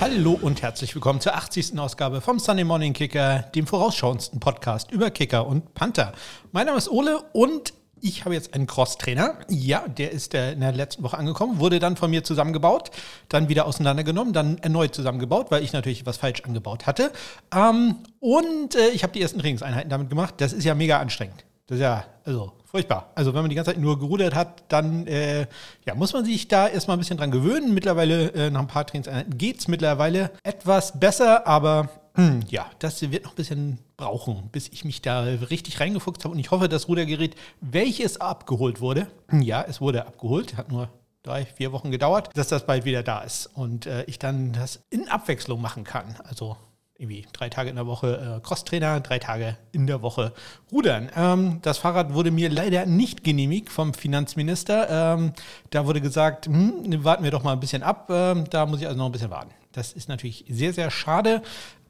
Hallo und herzlich willkommen zur 80. Ausgabe vom Sunday Morning Kicker, dem vorausschauendsten Podcast über Kicker und Panther. Mein Name ist Ole und ich habe jetzt einen Cross-Trainer. Ja, der ist äh, in der letzten Woche angekommen, wurde dann von mir zusammengebaut, dann wieder auseinandergenommen, dann erneut zusammengebaut, weil ich natürlich was falsch angebaut hatte. Ähm, und äh, ich habe die ersten Trainingseinheiten damit gemacht. Das ist ja mega anstrengend. Das ist ja, also furchtbar. Also wenn man die ganze Zeit nur gerudert hat, dann äh, ja, muss man sich da erstmal ein bisschen dran gewöhnen. Mittlerweile, äh, nach ein paar Trainingseinheiten geht es mittlerweile etwas besser, aber hm, ja, das wird noch ein bisschen brauchen, bis ich mich da richtig reingefuchst habe. Und ich hoffe, das Rudergerät, welches abgeholt wurde, ja, es wurde abgeholt, hat nur drei, vier Wochen gedauert, dass das bald wieder da ist und äh, ich dann das in Abwechslung machen kann. Also irgendwie drei Tage in der Woche äh, Crosstrainer, drei Tage in der Woche Rudern. Ähm, das Fahrrad wurde mir leider nicht genehmigt vom Finanzminister. Ähm, da wurde gesagt, hm, warten wir doch mal ein bisschen ab. Ähm, da muss ich also noch ein bisschen warten. Das ist natürlich sehr, sehr schade.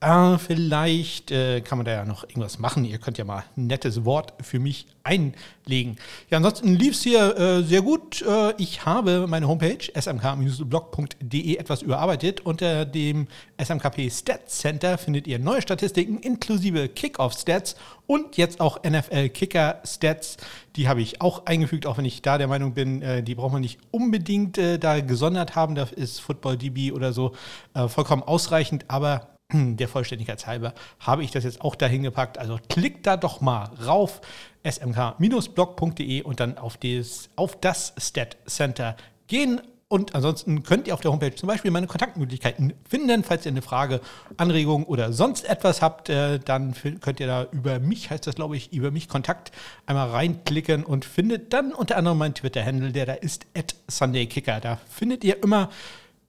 Äh, vielleicht äh, kann man da ja noch irgendwas machen. Ihr könnt ja mal ein nettes Wort für mich einlegen. Ja, ansonsten lief es hier äh, sehr gut. Äh, ich habe meine Homepage smk-blog.de etwas überarbeitet. Unter dem SMKP Stats Center findet ihr neue Statistiken inklusive Kickoff-Stats und jetzt auch NFL-Kicker-Stats. Die habe ich auch eingefügt, auch wenn ich da der Meinung bin, äh, die braucht man nicht unbedingt äh, da gesondert haben. Da ist FootballDB oder so vollkommen ausreichend. Aber der Vollständigkeit halber habe ich das jetzt auch dahin gepackt. Also klickt da doch mal rauf, smk-blog.de und dann auf, des, auf das Stat Center gehen. Und ansonsten könnt ihr auf der Homepage zum Beispiel meine Kontaktmöglichkeiten finden. Falls ihr eine Frage, Anregung oder sonst etwas habt, äh, dann könnt ihr da über mich, heißt das glaube ich, über mich Kontakt einmal reinklicken und findet dann unter anderem meinen Twitter-Handle, der da ist, at SundayKicker. Da findet ihr immer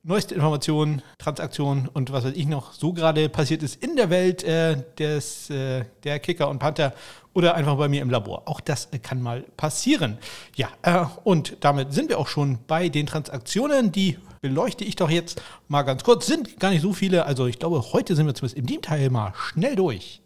neueste Informationen, Transaktionen und was weiß ich noch so gerade passiert ist in der Welt äh, des, äh, der Kicker und Panther oder einfach bei mir im Labor. Auch das äh, kann mal passieren. Ja, äh, und damit sind wir auch schon bei den Transaktionen. Die beleuchte ich doch jetzt mal ganz kurz. Sind gar nicht so viele. Also ich glaube, heute sind wir zumindest in dem Teil mal schnell durch.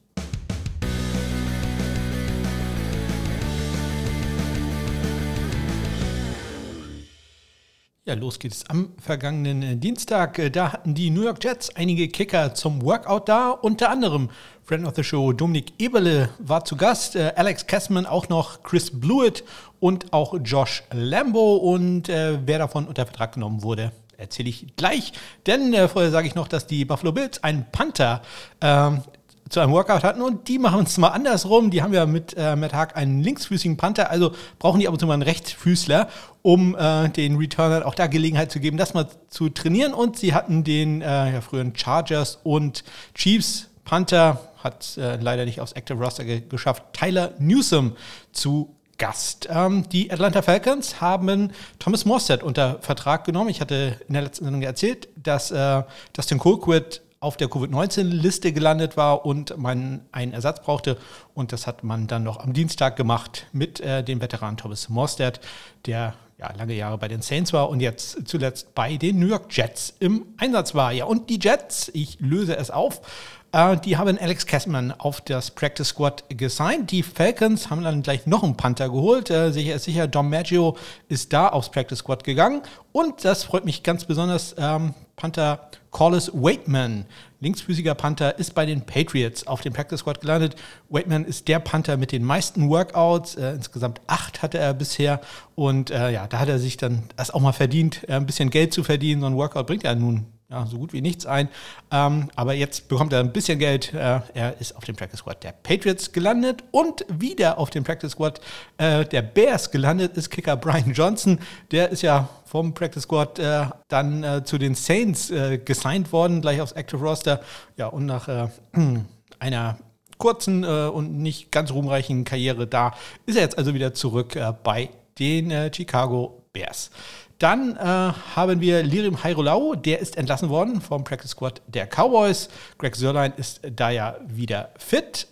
Ja, los geht's am vergangenen äh, Dienstag. Äh, da hatten die New York Jets einige Kicker zum Workout da. Unter anderem Friend of the Show Dominik Eberle war zu Gast, äh, Alex Kessman auch noch, Chris Blewett und auch Josh Lambo. Und äh, wer davon unter Vertrag genommen wurde, erzähle ich gleich. Denn äh, vorher sage ich noch, dass die Buffalo Bills einen Panther ähm, zu einem Workout hatten und die machen es mal andersrum. Die haben ja mit äh, Matt Haag einen linksfüßigen Panther, also brauchen die ab und zu mal einen Rechtsfüßler, um äh, den Returnern auch da Gelegenheit zu geben, das mal zu trainieren. Und sie hatten den äh, ja, früheren Chargers und Chiefs Panther, hat äh, leider nicht aufs Active Roster ge geschafft, Tyler Newsom zu Gast. Ähm, die Atlanta Falcons haben Thomas Morstead unter Vertrag genommen. Ich hatte in der letzten Sendung erzählt, dass äh, Dustin Colquitt auf der Covid-19-Liste gelandet war und man einen Ersatz brauchte. Und das hat man dann noch am Dienstag gemacht mit äh, dem Veteran Thomas Morstead, der ja, lange Jahre bei den Saints war und jetzt zuletzt bei den New York Jets im Einsatz war. Ja, und die Jets, ich löse es auf, äh, die haben Alex Kessman auf das Practice Squad gesigned. Die Falcons haben dann gleich noch einen Panther geholt. Äh, sicher ist sicher, Dom Maggio ist da aufs Practice Squad gegangen. Und das freut mich ganz besonders. Ähm, Panther Corliss Waitman, linksfüßiger Panther, ist bei den Patriots auf dem Practice Squad gelandet. Waitman ist der Panther mit den meisten Workouts. Äh, insgesamt acht hatte er bisher. Und äh, ja, da hat er sich dann das auch mal verdient, äh, ein bisschen Geld zu verdienen. So ein Workout bringt ja nun ja, so gut wie nichts ein. Ähm, aber jetzt bekommt er ein bisschen Geld. Äh, er ist auf dem Practice Squad der Patriots gelandet und wieder auf dem Practice Squad äh, der Bears gelandet ist Kicker Brian Johnson. Der ist ja vom Practice Squad äh, dann äh, zu den Saints äh, gesigned worden, gleich aufs Active Roster. Ja, und nach äh, einer kurzen und nicht ganz ruhmreichen Karriere da ist er jetzt also wieder zurück bei den Chicago Bears. Dann äh, haben wir Lirim Hairolau, der ist entlassen worden vom Practice Squad der Cowboys. Greg Sörlein ist da ja wieder fit.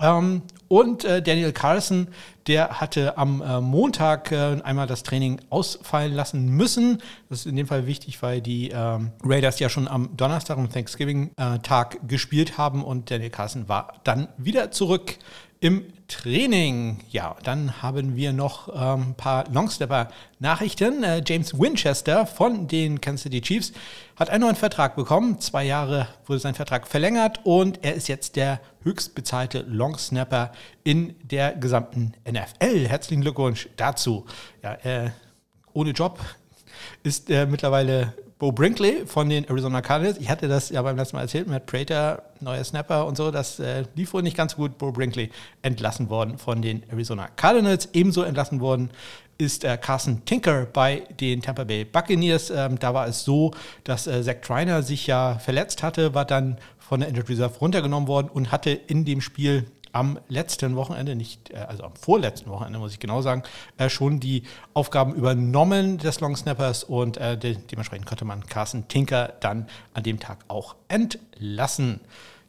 Ähm, und äh, Daniel Carlson, der hatte am äh, Montag äh, einmal das Training ausfallen lassen müssen. Das ist in dem Fall wichtig, weil die ähm, Raiders ja schon am Donnerstag, am Thanksgiving-Tag gespielt haben und Daniel Carlson war dann wieder zurück im Training. Ja, dann haben wir noch ein ähm, paar Longstepper-Nachrichten. Äh, James Winchester von den Kansas City Chiefs hat einen neuen Vertrag bekommen. Zwei Jahre wurde sein Vertrag verlängert und er ist jetzt der höchstbezahlte Longsnapper in der gesamten NFL. Herzlichen Glückwunsch dazu. Ja, äh, ohne Job ist er mittlerweile Bo Brinkley von den Arizona Cardinals. Ich hatte das ja beim letzten Mal erzählt, Matt Prater, neuer Snapper und so. Das äh, lief wohl nicht ganz gut. Bo Brinkley entlassen worden von den Arizona Cardinals. Ebenso entlassen worden ist äh, Carson Tinker bei den Tampa Bay Buccaneers. Ähm, da war es so, dass äh, Zach Triner sich ja verletzt hatte, war dann von der Injured Reserve runtergenommen worden und hatte in dem Spiel am letzten Wochenende, nicht, äh, also am vorletzten Wochenende muss ich genau sagen, äh, schon die Aufgaben übernommen des Long Snappers und äh, de dementsprechend konnte man Carson Tinker dann an dem Tag auch entlassen.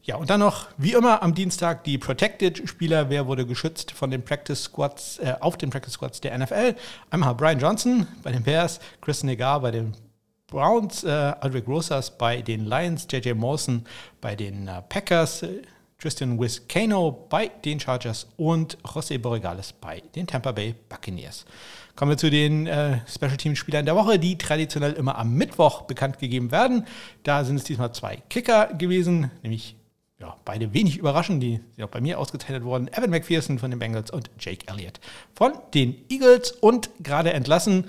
Ja, und dann noch, wie immer, am Dienstag die Protected-Spieler. Wer wurde geschützt von den Practice Squads, äh, auf den Practice Squads der NFL? Einmal Brian Johnson bei den Bears, Chris Negar bei den Browns, äh, Aldrich Rosas bei den Lions, JJ Mawson bei den äh, Packers, Tristan Wiscano bei den Chargers und José Borregales bei den Tampa Bay Buccaneers. Kommen wir zu den äh, Special Team Spielern der Woche, die traditionell immer am Mittwoch bekannt gegeben werden. Da sind es diesmal zwei Kicker gewesen, nämlich ja, beide wenig überraschend, die sind auch bei mir ausgezeichnet worden. Evan McPherson von den Bengals und Jake Elliott von den Eagles und gerade entlassen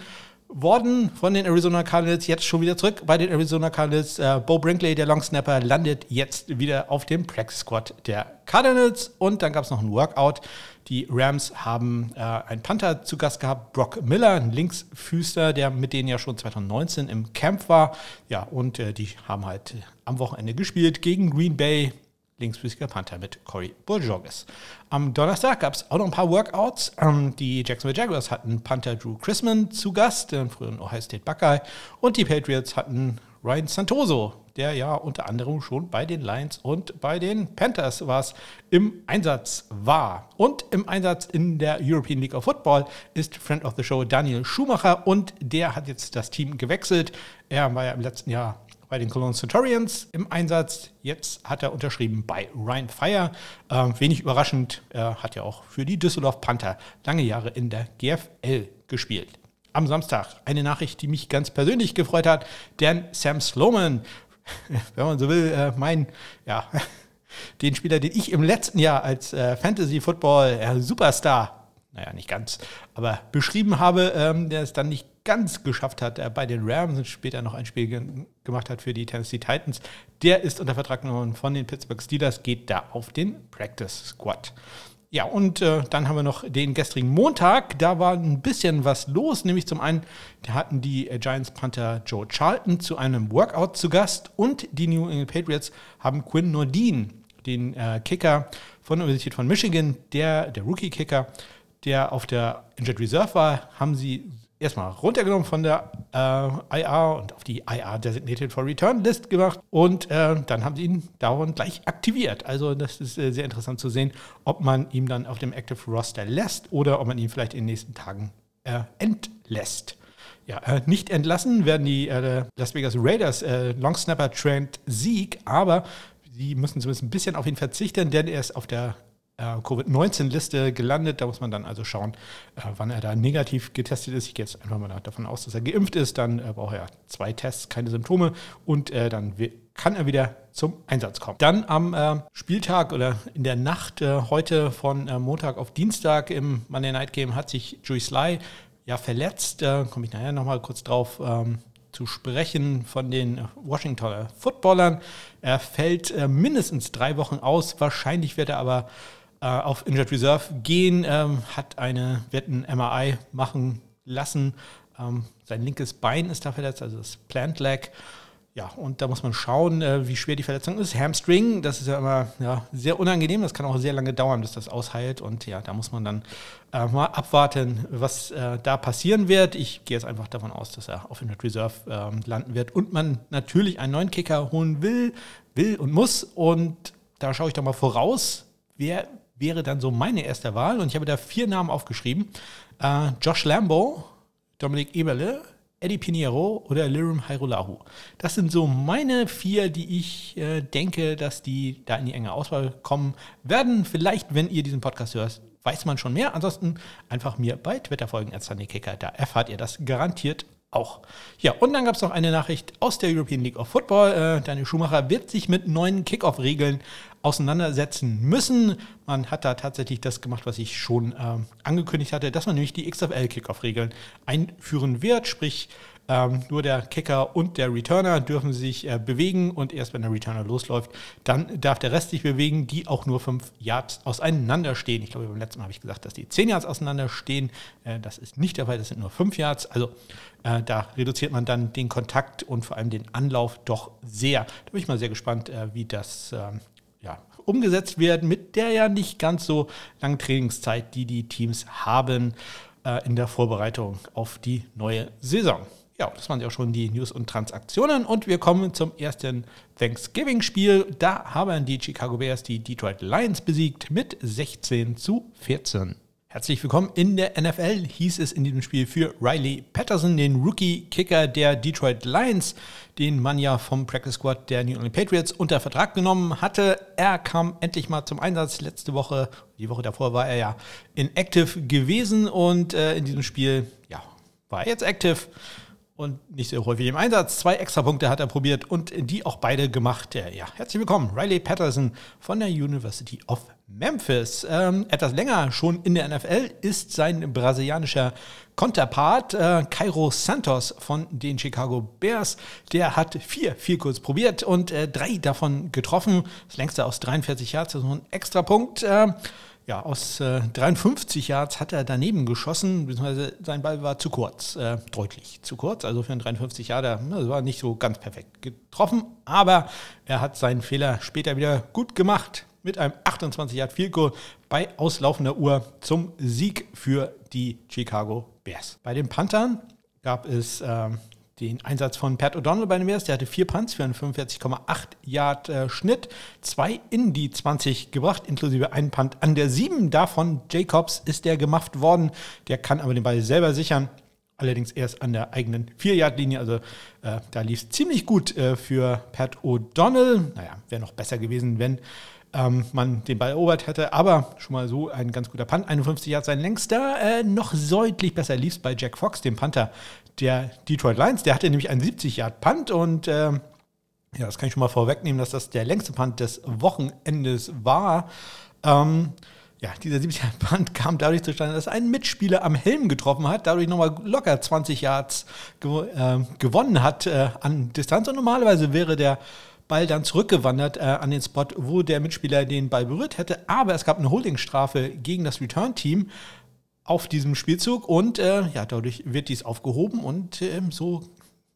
worden von den Arizona Cardinals, jetzt schon wieder zurück bei den Arizona Cardinals. Äh, Bo Brinkley, der Longsnapper, landet jetzt wieder auf dem Practice Squad der Cardinals. Und dann gab es noch ein Workout. Die Rams haben äh, einen Panther zu Gast gehabt, Brock Miller, ein Linksfüßer, der mit denen ja schon 2019 im Camp war. Ja, und äh, die haben halt am Wochenende gespielt gegen Green Bay linksfüßiger Panther mit Corey Burjogis. Am Donnerstag gab es auch noch ein paar Workouts. Ähm, die Jacksonville Jaguars hatten Panther Drew Chrisman zu Gast, den früheren Ohio State Buckeye. Und die Patriots hatten Ryan Santoso, der ja unter anderem schon bei den Lions und bei den Panthers war im Einsatz war. Und im Einsatz in der European League of Football ist Friend of the Show Daniel Schumacher und der hat jetzt das Team gewechselt. Er war ja im letzten Jahr bei den Cologne Centurions im Einsatz. Jetzt hat er unterschrieben bei Ryan Fire. Äh, wenig überraschend, er hat ja auch für die Düsseldorf Panther lange Jahre in der GFL gespielt. Am Samstag eine Nachricht, die mich ganz persönlich gefreut hat, denn Sam Sloman, wenn man so will, äh, mein, ja, den Spieler, den ich im letzten Jahr als äh, Fantasy Football äh, Superstar, naja, nicht ganz, aber beschrieben habe, ähm, der es dann nicht ganz geschafft hat, er bei den Rams und später noch ein Spiel ge gemacht hat für die Tennessee Titans, der ist unter Vertrag genommen von den Pittsburgh Steelers, geht da auf den Practice Squad. Ja, und äh, dann haben wir noch den gestrigen Montag. Da war ein bisschen was los. Nämlich zum einen, hatten die äh, Giants Panther Joe Charlton zu einem Workout zu Gast und die New England Patriots haben Quinn Nordin, den äh, Kicker von der Universität von Michigan, der, der Rookie-Kicker, der auf der Injured Reserve war, haben sie erstmal runtergenommen von der äh, IR und auf die IR Designated for Return List gemacht und äh, dann haben sie ihn dauernd gleich aktiviert. Also das ist äh, sehr interessant zu sehen, ob man ihn dann auf dem Active Roster lässt oder ob man ihn vielleicht in den nächsten Tagen äh, entlässt. Ja, äh, nicht entlassen werden die äh, Las Vegas Raiders Long Snapper Trent Sieg, aber sie müssen zumindest ein bisschen auf ihn verzichten, denn er ist auf der Covid-19-Liste gelandet. Da muss man dann also schauen, äh, wann er da negativ getestet ist. Ich gehe jetzt einfach mal davon aus, dass er geimpft ist. Dann äh, braucht er zwei Tests, keine Symptome und dann kann er wieder zum Einsatz kommen. Dann am äh, Spieltag oder in der Nacht äh, heute von äh, Montag auf Dienstag im Monday Night Game hat sich Joey Sly ja verletzt. Da komme ich nachher nochmal kurz drauf ähm, zu sprechen von den Washingtoner Footballern. Er fällt mindestens drei Wochen aus. Wahrscheinlich wird er aber äh, auf Injured Reserve gehen, ähm, hat eine, wird ein MRI machen lassen. Ähm, sein linkes Bein ist da verletzt, also das Plant Leg. Ja, und da muss man schauen, äh, wie schwer die Verletzung ist. Hamstring, das ist ja immer ja, sehr unangenehm. Das kann auch sehr lange dauern, bis das ausheilt. Und ja, da muss man dann äh, mal abwarten, was äh, da passieren wird. Ich gehe jetzt einfach davon aus, dass er auf Injured Reserve ähm, landen wird und man natürlich einen neuen Kicker holen will, will und muss. Und da schaue ich doch mal voraus, wer wäre dann so meine erste Wahl. Und ich habe da vier Namen aufgeschrieben. Äh, Josh Lambo, Dominik Eberle, Eddie Pinheiro oder Lirim Hairolahu. Das sind so meine vier, die ich äh, denke, dass die da in die enge Auswahl kommen werden. Vielleicht, wenn ihr diesen Podcast hört, weiß man schon mehr. Ansonsten einfach mir bei Twitter folgen, Kicker. Da erfahrt ihr das garantiert auch. Ja, und dann gab es noch eine Nachricht aus der European League of Football. Äh, Daniel Schumacher wird sich mit neuen Kickoff-Regeln auseinandersetzen müssen. Man hat da tatsächlich das gemacht, was ich schon äh, angekündigt hatte, dass man nämlich die XFL-Kickoff-Regeln einführen wird, sprich ähm, nur der Kicker und der Returner dürfen sich äh, bewegen und erst wenn der Returner losläuft, dann darf der Rest sich bewegen, die auch nur fünf Yards auseinander stehen. Ich glaube, beim letzten Mal habe ich gesagt, dass die zehn Yards auseinander stehen. Äh, das ist nicht der Fall, das sind nur fünf Yards. Also äh, da reduziert man dann den Kontakt und vor allem den Anlauf doch sehr. Da bin ich mal sehr gespannt, äh, wie das ähm, umgesetzt wird mit der ja nicht ganz so langen Trainingszeit, die die Teams haben äh, in der Vorbereitung auf die neue Saison. Ja, das waren ja auch schon die News und Transaktionen. Und wir kommen zum ersten Thanksgiving-Spiel. Da haben die Chicago Bears die Detroit Lions besiegt mit 16 zu 14. Herzlich willkommen in der NFL, hieß es in diesem Spiel für Riley Patterson, den Rookie-Kicker der Detroit Lions, den man ja vom Practice Squad der New England Patriots unter Vertrag genommen hatte. Er kam endlich mal zum Einsatz. Letzte Woche, die Woche davor war er ja inactive gewesen und äh, in diesem Spiel, ja, war er jetzt active und nicht sehr häufig im Einsatz. Zwei Extrapunkte hat er probiert und die auch beide gemacht. Ja, herzlich willkommen, Riley Patterson von der University of Memphis. Ähm, etwas länger schon in der NFL ist sein brasilianischer Konterpart äh, Cairo Santos von den Chicago Bears. Der hat vier, vier kurz probiert und äh, drei davon getroffen. Das längste aus 43 Yards, also ein Extrapunkt. Äh, ja, aus äh, 53 Yards hat er daneben geschossen, beziehungsweise sein Ball war zu kurz, äh, deutlich zu kurz. Also für einen 53 Yarder, das war nicht so ganz perfekt getroffen, aber er hat seinen Fehler später wieder gut gemacht mit einem 28 Yard Field Goal bei auslaufender Uhr zum Sieg für die Chicago Bears. Bei den Panthern gab es äh, den Einsatz von Pat O'Donnell bei den Bears. Der hatte vier Punts für einen 45,8 Yard äh, Schnitt, zwei in die 20 gebracht, inklusive einen Punt an der 7. Davon Jacobs ist der gemacht worden. Der kann aber den Ball selber sichern. Allerdings erst an der eigenen 4-Yard-Linie. Also äh, da lief es ziemlich gut äh, für Pat O'Donnell. Naja, wäre noch besser gewesen, wenn ähm, man den Ball erobert hätte. Aber schon mal so ein ganz guter Punt. 51 Yards sein längster. Äh, noch deutlich besser lief es bei Jack Fox, dem Panther der Detroit Lions. Der hatte nämlich einen 70 Yard Punt und äh, ja, das kann ich schon mal vorwegnehmen, dass das der längste Punt des Wochenendes war. Ähm, ja, dieser 70 Yard Punt kam dadurch zustande, dass ein Mitspieler am Helm getroffen hat, dadurch nochmal locker 20 Yards gew äh, gewonnen hat äh, an Distanz. Und normalerweise wäre der Ball dann zurückgewandert äh, an den Spot, wo der Mitspieler den Ball berührt hätte. Aber es gab eine Holdingstrafe gegen das Return-Team auf diesem Spielzug und äh, ja, dadurch wird dies aufgehoben und äh, so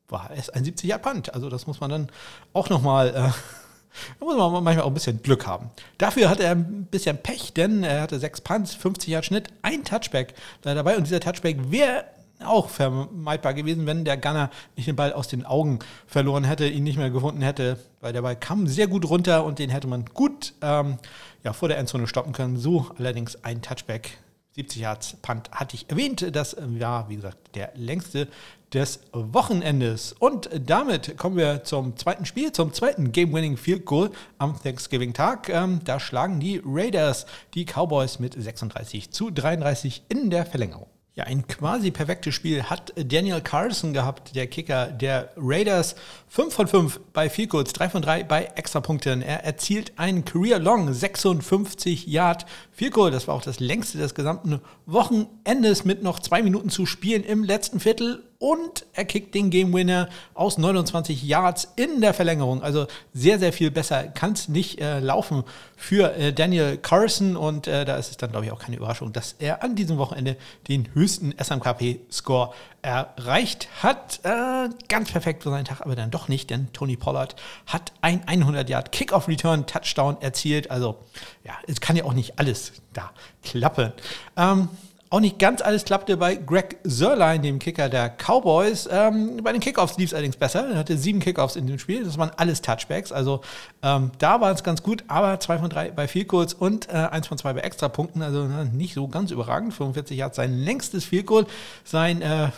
war es ein 70 Yard Punt. Also das muss man dann auch nochmal, äh, da muss man manchmal auch ein bisschen Glück haben. Dafür hatte er ein bisschen Pech, denn er hatte sechs Punts, 50 Yard Schnitt, ein Touchback dabei und dieser Touchback wäre auch vermeidbar gewesen, wenn der Gunner nicht den Ball aus den Augen verloren hätte, ihn nicht mehr gefunden hätte, weil der Ball kam sehr gut runter und den hätte man gut ähm, ja, vor der Endzone stoppen können. So allerdings ein Touchback. 70 Yards Punt hatte ich erwähnt. Das war, wie gesagt, der längste des Wochenendes. Und damit kommen wir zum zweiten Spiel, zum zweiten Game-Winning Field Goal am Thanksgiving-Tag. Ähm, da schlagen die Raiders die Cowboys mit 36 zu 33 in der Verlängerung. Ja, ein quasi perfektes Spiel hat Daniel Carlson gehabt, der Kicker der Raiders. 5 von 5 bei Field Goals, 3 von 3 bei Extrapunkten. Er erzielt einen Career Long 56 Yard Field Goal. Das war auch das längste des gesamten Wochenendes mit noch zwei Minuten zu spielen im letzten Viertel und er kickt den Game Winner aus 29 Yards in der Verlängerung. Also sehr, sehr viel besser kann es nicht äh, laufen für äh, Daniel Carson und äh, da ist es dann, glaube ich, auch keine Überraschung, dass er an diesem Wochenende den höchsten SMKP-Score erreicht hat. Äh, ganz perfekt für seinen Tag, aber dann doch nicht, denn Tony Pollard hat ein 100 Yard Kickoff Return Touchdown erzielt. Also ja, es kann ja auch nicht alles da klappen. Ähm, auch nicht ganz alles klappte bei Greg Sörlein, dem Kicker der Cowboys. Ähm, bei den Kickoffs lief es allerdings besser. Er hatte sieben Kickoffs in dem Spiel. Das waren alles Touchbacks. Also ähm, da war es ganz gut, aber zwei von drei bei Field und äh, eins von zwei bei Extrapunkten. Also na, nicht so ganz überragend. 45 Yards sein längstes Field Goal. Sein äh,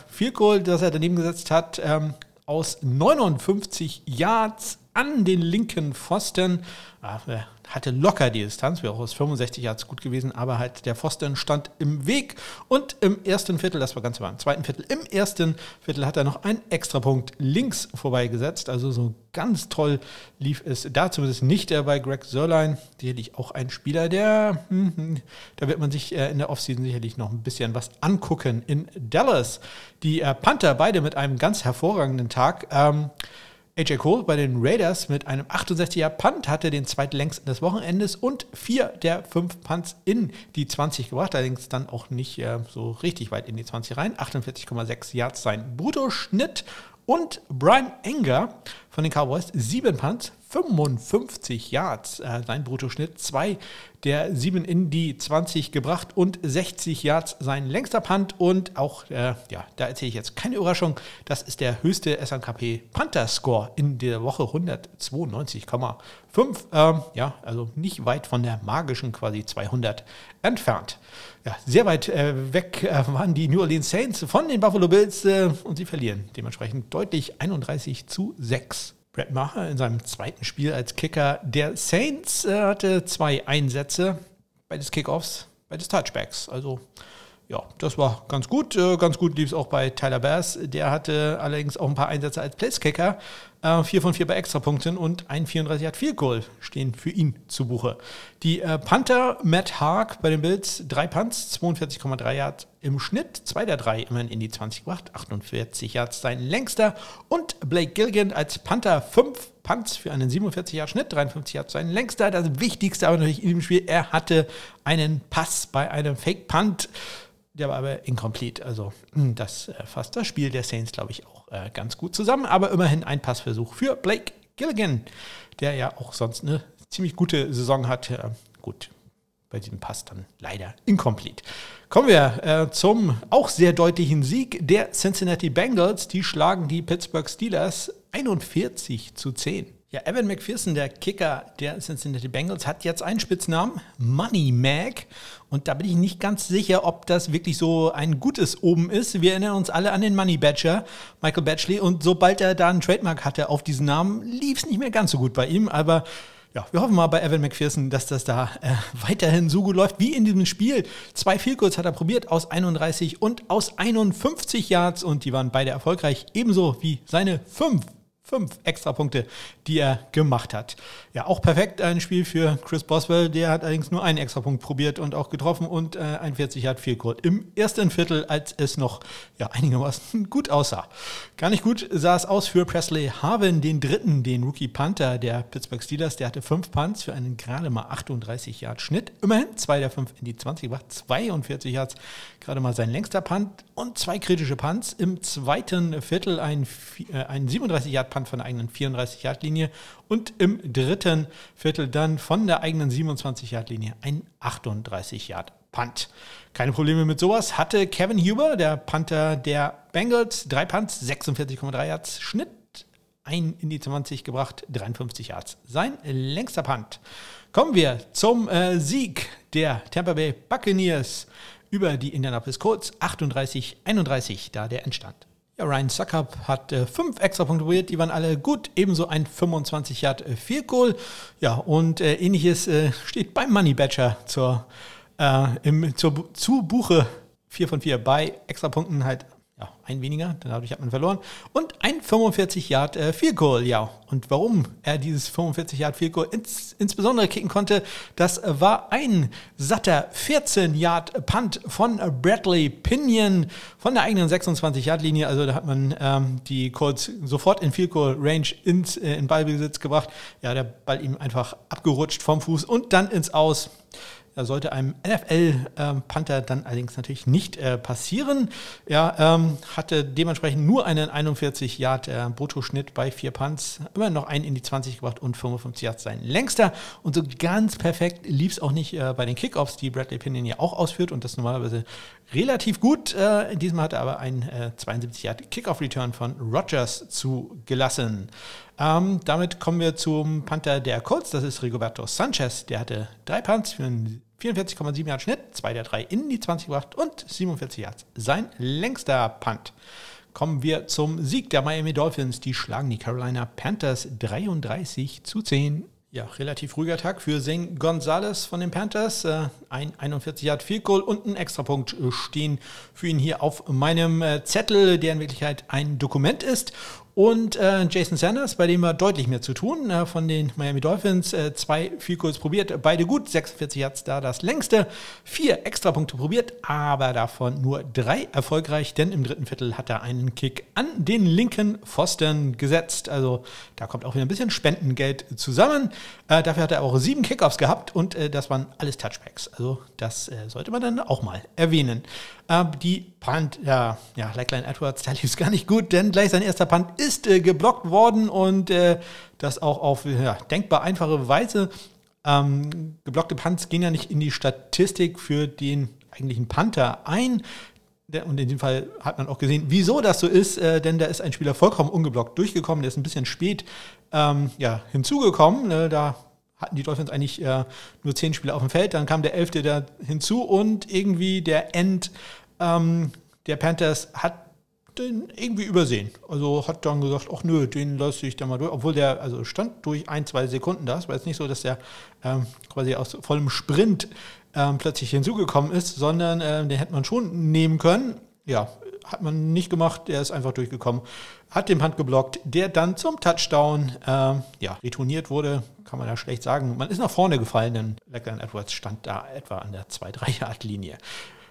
das er daneben gesetzt hat, ähm, aus 59 Yards an den linken Pfosten. Ah, hatte locker die Distanz, wäre auch aus 65 Yards gut gewesen, aber halt der Pfosten stand im Weg. Und im ersten Viertel, das war ganz war im zweiten Viertel, im ersten Viertel hat er noch einen Extrapunkt links vorbeigesetzt. Also so ganz toll lief es da zumindest nicht äh, bei Greg Sörlein. Sicherlich auch ein Spieler, der, hm, hm, da wird man sich äh, in der Offseason sicherlich noch ein bisschen was angucken. In Dallas, die äh, Panther, beide mit einem ganz hervorragenden Tag. Ähm, AJ Cole bei den Raiders mit einem 68er Punt hatte den zweitlängsten des Wochenendes und vier der fünf Punts in die 20 gebracht, allerdings dann auch nicht äh, so richtig weit in die 20 rein. 48,6 Yards sein Bruttoschnitt. Und Brian Enger von den Cowboys, sieben Punts, 55 Yards, äh, sein Bruttoschnitt, zwei der sieben in die 20 gebracht und 60 Yards sein längster Punt und auch, äh, ja, da erzähle ich jetzt keine Überraschung, das ist der höchste SNKP Panther Score in der Woche 192,5. Ähm, ja, also nicht weit von der magischen quasi 200 entfernt. Ja, sehr weit äh, weg äh, waren die New Orleans Saints von den Buffalo Bills äh, und sie verlieren dementsprechend deutlich 31 zu 6. Brett Maher in seinem zweiten Spiel als Kicker der Saints äh, hatte zwei Einsätze, beides Kickoffs, beides Touchbacks. Also ja, das war ganz gut. Äh, ganz gut lief es auch bei Tyler Bass. Der hatte allerdings auch ein paar Einsätze als Placekicker. Äh, vier von vier bei Extrapunkten und ein 34 hat Field Goal stehen für ihn zu Buche. Die äh, Panther Matt Haag bei den Bills, drei Punts, 42,3 Yards im Schnitt. Zwei der drei immerhin in die 20 gebracht, 48 Yards sein längster. Und Blake Gilligan als Panther, fünf Punts für einen 47 Yard Schnitt, 53 Yards sein längster. Das Wichtigste aber natürlich in dem Spiel, er hatte einen Pass bei einem Fake Punt. Der war aber incomplete. Also hm, das äh, fasst das Spiel der Saints, glaube ich, auch äh, ganz gut zusammen. Aber immerhin ein Passversuch für Blake Gilligan, der ja auch sonst eine ziemlich gute Saison hat. Gut, bei diesem Pass dann leider incomplete. Kommen wir äh, zum auch sehr deutlichen Sieg der Cincinnati Bengals. Die schlagen die Pittsburgh Steelers 41 zu 10. Ja, Evan McPherson, der Kicker der Cincinnati Bengals, hat jetzt einen Spitznamen, Money Mac. Und da bin ich nicht ganz sicher, ob das wirklich so ein gutes Oben ist. Wir erinnern uns alle an den Money Badger, Michael Batchley. Und sobald er da einen Trademark hatte auf diesen Namen, lief es nicht mehr ganz so gut bei ihm. Aber ja, wir hoffen mal bei Evan McPherson, dass das da äh, weiterhin so gut läuft wie in diesem Spiel. Zwei Vielkurz hat er probiert aus 31 und aus 51 Yards und die waren beide erfolgreich, ebenso wie seine fünf fünf Extrapunkte, die er gemacht hat. Ja, auch perfekt ein Spiel für Chris Boswell. Der hat allerdings nur einen Extrapunkt probiert und auch getroffen und äh, 41 hat viel Code im ersten Viertel, als es noch ja, einigermaßen gut aussah. Gar nicht gut sah es aus für Presley Harvin, den dritten, den Rookie Panther der Pittsburgh Steelers. Der hatte fünf Punts für einen gerade mal 38 Yard Schnitt. Immerhin zwei der fünf in die 20 gebracht, 42 Yards, gerade mal sein längster Punt und zwei kritische Punts. Im zweiten Viertel ein, äh, ein 37 Yard Punt von der eigenen 34-Yard-Linie und im dritten Viertel dann von der eigenen 27-Yard-Linie ein 38-Yard-Punt. Keine Probleme mit sowas hatte Kevin Huber, der Panther der Bengals, drei Punts, 46,3 Yards Schnitt, ein in die 20 gebracht, 53 Yards. Sein längster Punt. Kommen wir zum äh, Sieg der Tampa Bay Buccaneers über die Indianapolis Colts 38-31, da der Endstand. Ja, Ryan Suckup hat äh, fünf Extrapunkte probiert, die waren alle gut. Ebenso ein 25 Yard äh, Goal. Ja, und äh, ähnliches äh, steht beim Money Badger zur, äh, im, zur, zu Buche 4 von 4 bei Extrapunkten halt ja, ein weniger, dadurch hat man verloren. Und ein 45 Yard äh, Field Goal, ja. Und warum er dieses 45 Yard Field Goal ins, insbesondere kicken konnte, das war ein satter 14 Yard Punt von Bradley Pinion von der eigenen 26 Yard Linie. Also da hat man ähm, die Colts sofort in Field Goal Range ins, äh, in Ballbesitz gebracht. Ja, der Ball ihm einfach abgerutscht vom Fuß und dann ins Aus sollte einem NFL-Panther dann allerdings natürlich nicht äh, passieren. Er ähm, hatte dementsprechend nur einen 41 Yard äh, Bruttoschnitt bei vier Punts, immer noch einen in die 20 gebracht und 55 Yards sein längster. Und so ganz perfekt lief es auch nicht äh, bei den Kickoffs, die Bradley Pinion ja auch ausführt und das normalerweise relativ gut. In diesem hatte er aber einen 72 äh, Yard Kickoff-Return von Rogers zugelassen. Ähm, damit kommen wir zum Panther der Colts, das ist Rigoberto Sanchez. Der hatte drei Punts für einen 44,7 Yard Schnitt, zwei der drei in die 20 gebracht und 47 Yards. Sein längster Punt. Kommen wir zum Sieg der Miami Dolphins. Die schlagen die Carolina Panthers 33 zu 10 ja, relativ ruhiger Tag für Zane Gonzalez von den Panthers. Äh, ein 41 Yard Field Goal und ein Extrapunkt stehen für ihn hier auf meinem äh, Zettel, der in Wirklichkeit ein Dokument ist. Und äh, Jason Sanders, bei dem war deutlich mehr zu tun, äh, von den Miami Dolphins. Äh, zwei viel kurz probiert, beide gut, 46 Yards da das längste. Vier Extrapunkte probiert, aber davon nur drei erfolgreich, denn im dritten Viertel hat er einen Kick an den linken Pfosten gesetzt. Also da kommt auch wieder ein bisschen Spendengeld zusammen. Äh, dafür hat er auch sieben Kickoffs gehabt und äh, das waren alles Touchbacks. Also das äh, sollte man dann auch mal erwähnen. Die Punt, ja, ja, Lakeline Edwards, da lief es gar nicht gut, denn gleich sein erster Punt ist äh, geblockt worden und äh, das auch auf ja, denkbar einfache Weise. Ähm, geblockte Punts gehen ja nicht in die Statistik für den eigentlichen Panther ein. Und in dem Fall hat man auch gesehen, wieso das so ist, äh, denn da ist ein Spieler vollkommen ungeblockt durchgekommen, der ist ein bisschen spät ähm, ja, hinzugekommen. Ne? Da hatten die Dolphins eigentlich äh, nur zehn Spieler auf dem Feld, dann kam der elfte da hinzu und irgendwie der End ähm, der Panthers hat den irgendwie übersehen. Also hat dann gesagt, ach nö, den lasse ich da mal durch. Obwohl der also stand durch ein, zwei Sekunden da. Es war jetzt nicht so, dass der ähm, quasi aus vollem Sprint ähm, plötzlich hinzugekommen ist, sondern ähm, den hätte man schon nehmen können. Ja, hat man nicht gemacht. Der ist einfach durchgekommen, hat den Hand geblockt, der dann zum Touchdown ähm, ja, retourniert wurde. Kann man da schlecht sagen. Man ist nach vorne gefallen, denn Leckland Edwards stand da etwa an der 2-3-Yard-Linie.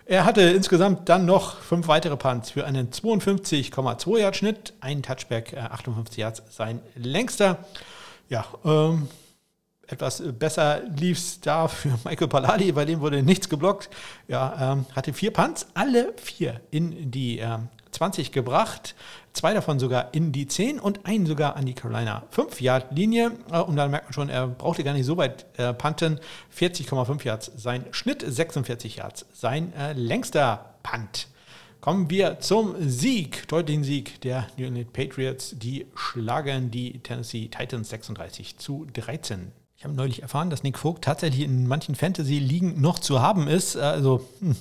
Er hatte insgesamt dann noch fünf weitere Punts für einen 52,2 Yard Schnitt, einen Touchback, 58 äh, Yards sein längster. Ja, ähm, etwas besser lief es da für Michael Palladi, bei dem wurde nichts geblockt. Ja, ähm, hatte vier Punts, alle vier in die ähm, 20 gebracht, zwei davon sogar in die 10 und einen sogar an die Carolina 5-Yard-Linie. Äh, und dann merkt man schon, er brauchte gar nicht so weit äh, punten. 40,5 Yards sein Schnitt, 46 Yards sein äh, längster Punt. Kommen wir zum Sieg, deutlichen Sieg der New England Patriots. Die schlagen die Tennessee Titans 36 zu 13. Habe neulich erfahren, dass Nick Vogt tatsächlich in manchen Fantasy-Ligen noch zu haben ist. Also, hm,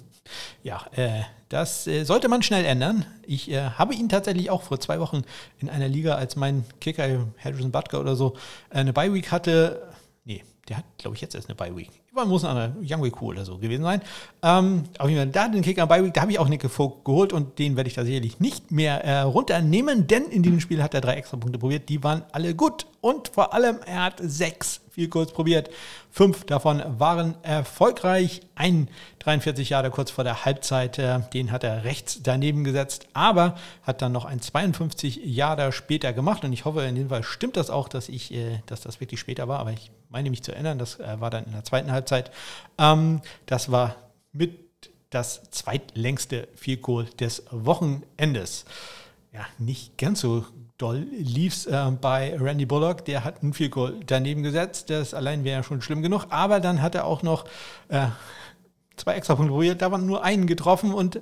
ja, äh, das äh, sollte man schnell ändern. Ich äh, habe ihn tatsächlich auch vor zwei Wochen in einer Liga, als mein Kicker Harrison Butker oder so eine Bye Week hatte. Nee, der hat, glaube ich, jetzt erst eine Bye Week. War muss eine Young Week oder so gewesen sein. Ähm, auf jeden Fall, da den Kicker Bye Week, da habe ich auch Nick Vogt geholt und den werde ich da sicherlich nicht mehr äh, runternehmen, denn in diesem Spiel hat er drei extra Punkte probiert. Die waren alle gut und vor allem er hat sechs viel kurz probiert. Fünf davon waren erfolgreich. Ein 43 Jahre kurz vor der Halbzeit, äh, den hat er rechts daneben gesetzt, aber hat dann noch ein 52 Jahre später gemacht. Und ich hoffe, in dem Fall stimmt das auch, dass ich, äh, dass das wirklich später war. Aber ich meine mich zu erinnern, das äh, war dann in der zweiten Halbzeit. Ähm, das war mit das zweitlängste Field Goal des Wochenendes. Ja, nicht ganz so doll lief es äh, bei Randy Bullock. Der hat ein Field Goal daneben gesetzt. Das allein wäre ja schon schlimm genug. Aber dann hat er auch noch äh, zwei extra Punkte probiert. Da waren nur einen getroffen und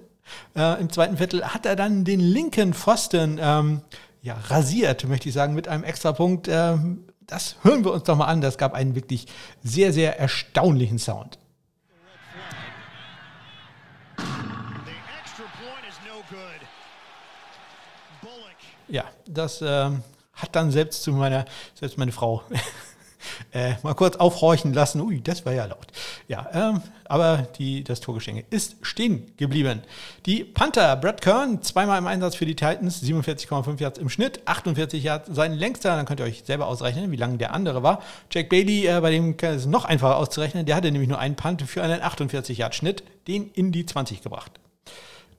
äh, im zweiten Viertel hat er dann den linken Pfosten ähm, ja, rasiert, möchte ich sagen, mit einem extra Punkt. Ähm, das hören wir uns doch mal an. Das gab einen wirklich sehr, sehr erstaunlichen Sound. Ja, das äh, hat dann selbst zu meiner, selbst meine Frau äh, mal kurz aufhorchen lassen. Ui, das war ja laut. Ja, ähm, aber die, das Torgeschenke ist stehen geblieben. Die Panther, Brad Kern, zweimal im Einsatz für die Titans, 47,5 Yards im Schnitt, 48 Yards sein längster. Dann könnt ihr euch selber ausrechnen, wie lang der andere war. Jack Bailey, äh, bei dem ist es noch einfacher auszurechnen, der hatte nämlich nur einen Punt für einen 48 Yard Schnitt, den in die 20 gebracht.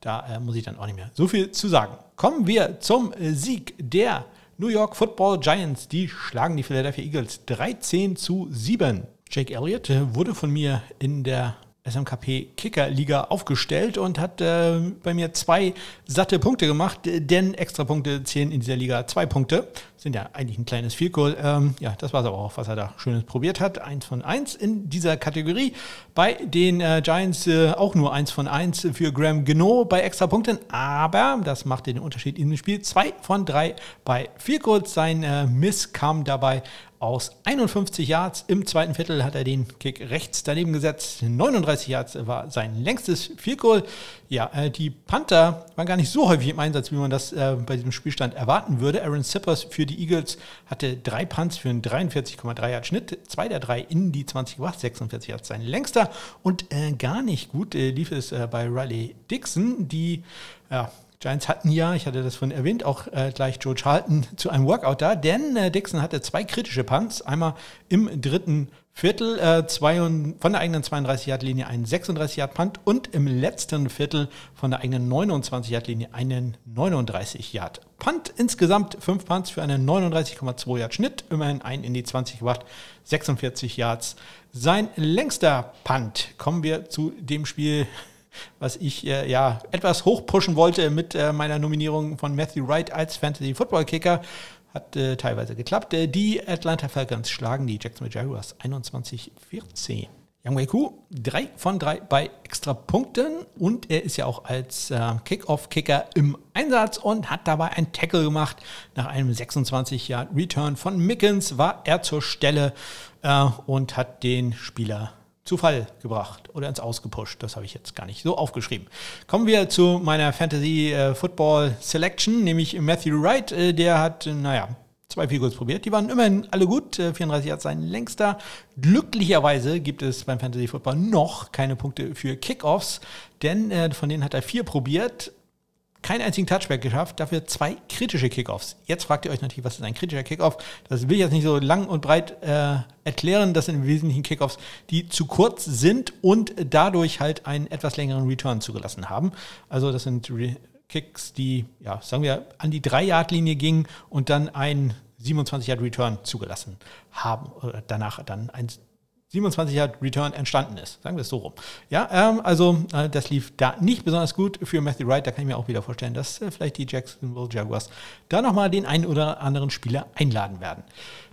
Da äh, muss ich dann auch nicht mehr so viel zu sagen. Kommen wir zum Sieg der New York Football Giants. Die schlagen die Philadelphia Eagles 13 zu 7. Jake Elliott äh, wurde von mir in der SMKP Kicker Liga aufgestellt und hat äh, bei mir zwei satte Punkte gemacht, denn Extrapunkte zählen in dieser Liga zwei Punkte. Sind ja eigentlich ein kleines Vielkohl. Ähm, ja, das war es aber auch, was er da Schönes probiert hat. Eins von eins in dieser Kategorie. Bei den äh, Giants äh, auch nur eins von eins für Graham Geno bei Extrapunkten, aber das macht den Unterschied in dem Spiel. Zwei von drei bei Vielkohls. Sein äh, Miss kam dabei aus 51 Yards. Im zweiten Viertel hat er den Kick rechts daneben gesetzt. 39 Yards war sein längstes Field Goal. Ja, äh, die Panther waren gar nicht so häufig im Einsatz, wie man das äh, bei diesem Spielstand erwarten würde. Aaron Sippers für die Eagles hatte drei Punts für einen 43,3 Yard Schnitt. Zwei der drei in die 20 gebracht. 46 Yards sein längster. Und äh, gar nicht gut lief es bei Riley Dixon, die ja, Giants hatten ja, ich hatte das vorhin erwähnt, auch äh, gleich Joe Charlton zu einem Workout da, denn äh, Dixon hatte zwei kritische Punts. Einmal im dritten Viertel äh, zwei und, von der eigenen 32-Yard-Linie einen 36-Yard-Punt und im letzten Viertel von der eigenen 29-Yard-Linie einen 39-Yard-Punt. Insgesamt fünf Punts für einen 39,2 Yard-Schnitt, immerhin ein in die 20 gebracht, 46 Yards. Sein längster Punt. Kommen wir zu dem Spiel, was ich äh, ja etwas hochpushen wollte mit äh, meiner Nominierung von Matthew Wright als Fantasy Football Kicker. Hat äh, teilweise geklappt. Äh, die Atlanta Falcons schlagen die Jacksonville Jaguars 21-14. Yang Wei Ku, drei von drei bei extra Punkten und er ist ja auch als äh, Kickoff-Kicker im Einsatz und hat dabei ein Tackle gemacht. Nach einem 26-Jahr-Return von Mickens war er zur Stelle äh, und hat den Spieler zu Fall gebracht oder ins Ausgepusht. Das habe ich jetzt gar nicht so aufgeschrieben. Kommen wir zu meiner Fantasy äh, Football Selection, nämlich Matthew Wright. Äh, der hat, äh, naja, zwei Figures probiert. Die waren immerhin alle gut. 34 hat sein längster. Glücklicherweise gibt es beim Fantasy Football noch keine Punkte für Kickoffs, denn von denen hat er vier probiert keinen einzigen Touchback geschafft, dafür zwei kritische Kickoffs. Jetzt fragt ihr euch natürlich, was ist ein kritischer Kickoff? Das will ich jetzt nicht so lang und breit äh, erklären. Das sind im Wesentlichen Kickoffs, die zu kurz sind und dadurch halt einen etwas längeren Return zugelassen haben. Also das sind Re Kicks, die, ja, sagen wir, an die 3-Yard-Linie gingen und dann einen 27-Yard-Return zugelassen haben. Oder danach dann ein 27 Yard Return entstanden ist. Sagen wir es so rum. Ja, ähm, also äh, das lief da nicht besonders gut für Matthew Wright. Da kann ich mir auch wieder vorstellen, dass äh, vielleicht die Jacksonville Jaguars da nochmal den einen oder anderen Spieler einladen werden.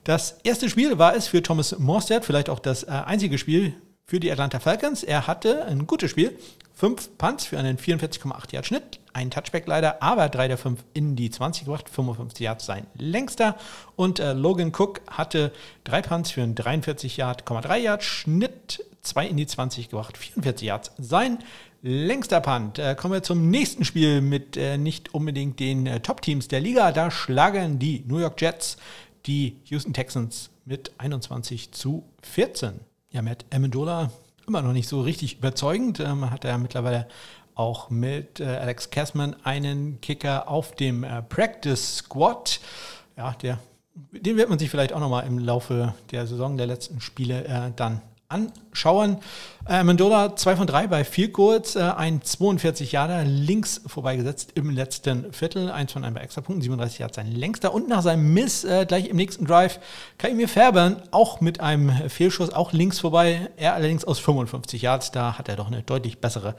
Das erste Spiel war es für Thomas Morstead, vielleicht auch das äh, einzige Spiel für die Atlanta Falcons. Er hatte ein gutes Spiel. Fünf Punts für einen 44,8 Yard Schnitt. Ein Touchback leider, aber drei der fünf in die 20 gebracht. 55 Yards sein längster. Und äh, Logan Cook hatte drei Punts für einen 43 Yard,3 Yard Schnitt. Zwei in die 20 gebracht. 44 Yards sein längster Punt. Äh, kommen wir zum nächsten Spiel mit äh, nicht unbedingt den äh, Top-Teams der Liga. Da schlagen die New York Jets die Houston Texans mit 21 zu 14. Ja, Matt Amendola immer noch nicht so richtig überzeugend. Äh, man hat ja mittlerweile auch mit äh, Alex Kessman einen Kicker auf dem äh, Practice Squad. Ja, der, den wird man sich vielleicht auch nochmal im Laufe der Saison der letzten Spiele äh, dann anschauen. Äh, Mendola 2 von 3 bei Field Goals, äh, ein 42 Jahre links vorbeigesetzt im letzten Viertel, 1 von 1 bei Extrapunkten, 37 Jahre sein längster und nach seinem Miss äh, gleich im nächsten Drive Kaimir Färbern auch mit einem Fehlschuss, auch links vorbei, er allerdings aus 55 Yards, da hat er doch eine deutlich bessere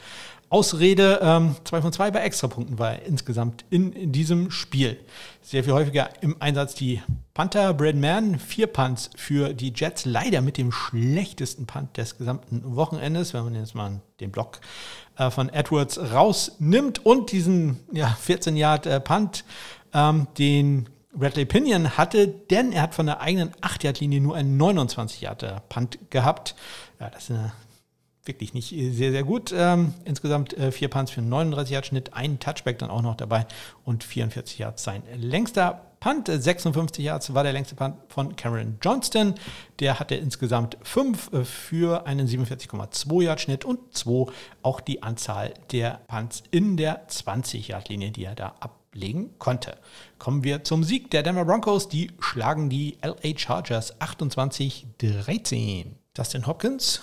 Ausrede. 2 ähm, von 2 bei Extrapunkten war er insgesamt in, in diesem Spiel. Sehr viel häufiger im Einsatz die Panther, Brad Mann, vier Punts für die Jets, leider mit dem schlechtesten Punt des gesamten Wochenendes, wenn man jetzt mal den Block äh, von Edwards rausnimmt und diesen ja, 14 Yard äh, Punt, ähm, den Bradley Pinion hatte, denn er hat von der eigenen 8 Yard Linie nur einen 29 Yard äh, Punt gehabt. Ja, das ist eine wirklich nicht sehr, sehr gut. Ähm, insgesamt äh, vier Punts für einen 39 Yard Schnitt, ein Touchback dann auch noch dabei und 44 Yards sein längster Punt. 56 Yards war der längste Punt von Cameron Johnston. Der hatte insgesamt fünf äh, für einen 47,2 Yard Schnitt und zwei auch die Anzahl der Punts in der 20 Yard Linie, die er da ablegen konnte. Kommen wir zum Sieg der Denver Broncos. Die schlagen die LA Chargers 28-13. Dustin Hopkins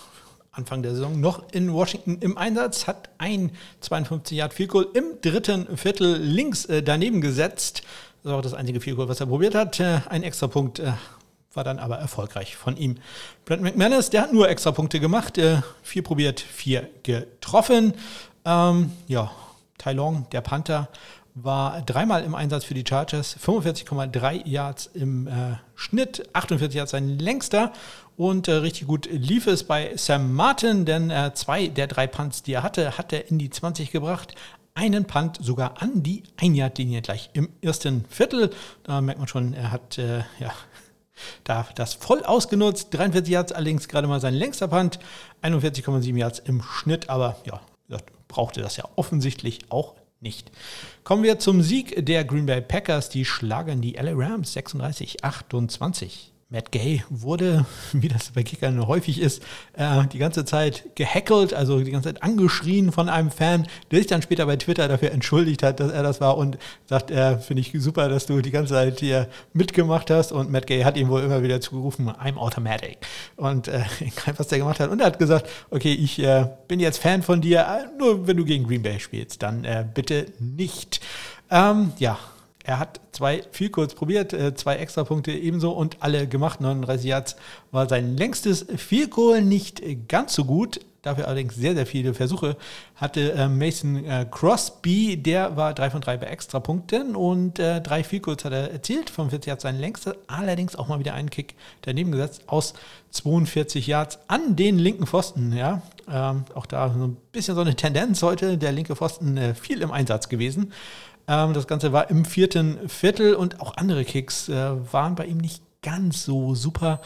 Anfang der Saison noch in Washington im Einsatz, hat ein 52 Yard Field Goal im dritten Viertel links äh, daneben gesetzt. Das ist auch das einzige Field Goal, was er probiert hat. Äh, ein extra Punkt äh, war dann aber erfolgreich von ihm. Brent McManus, der hat nur extra Punkte gemacht, äh, vier probiert, vier getroffen. Ähm, ja, Tai Long, der Panther, war dreimal im Einsatz für die Chargers, 45,3 Yards im äh, Schnitt, 48 Yards sein längster und äh, richtig gut lief es bei Sam Martin, denn äh, zwei der drei Punts, die er hatte, hat er in die 20 gebracht. Einen Punt sogar an die Ein-Yard-Linie gleich im ersten Viertel. Da merkt man schon, er hat äh, ja, da das voll ausgenutzt. 43 Yards allerdings gerade mal sein längster Punt, 41,7 Yards im Schnitt, aber ja, brauchte das ja offensichtlich auch nicht. Kommen wir zum Sieg der Green Bay Packers. Die schlagen die LA Rams 36-28. Matt Gay wurde, wie das bei Kickern häufig ist, äh, die ganze Zeit gehackelt, also die ganze Zeit angeschrien von einem Fan, der sich dann später bei Twitter dafür entschuldigt hat, dass er das war und sagt, äh, finde ich super, dass du die ganze Zeit hier mitgemacht hast. Und Matt Gay hat ihm wohl immer wieder zugerufen, I'm automatic. Und äh, was der gemacht hat. Und er hat gesagt, okay, ich äh, bin jetzt Fan von dir, äh, nur wenn du gegen Green Bay spielst, dann äh, bitte nicht. Ähm, ja, er hat zwei viel kurz probiert, äh, zwei Extrapunkte ebenso und alle gemacht. 39 Yards war sein längstes Goal nicht ganz so gut. Dafür allerdings sehr, sehr viele Versuche hatte äh, Mason äh, Crosby. Der war 3 von 3 bei Extrapunkten und drei Field Goals hat er erzielt. 45 Yards sein längstes, allerdings auch mal wieder einen Kick daneben gesetzt aus 42 Yards an den linken Pfosten. Ja, ähm, auch da so ein bisschen so eine Tendenz heute. Der linke Pfosten viel im Einsatz gewesen. Ähm, das Ganze war im vierten Viertel und auch andere Kicks äh, waren bei ihm nicht ganz so super.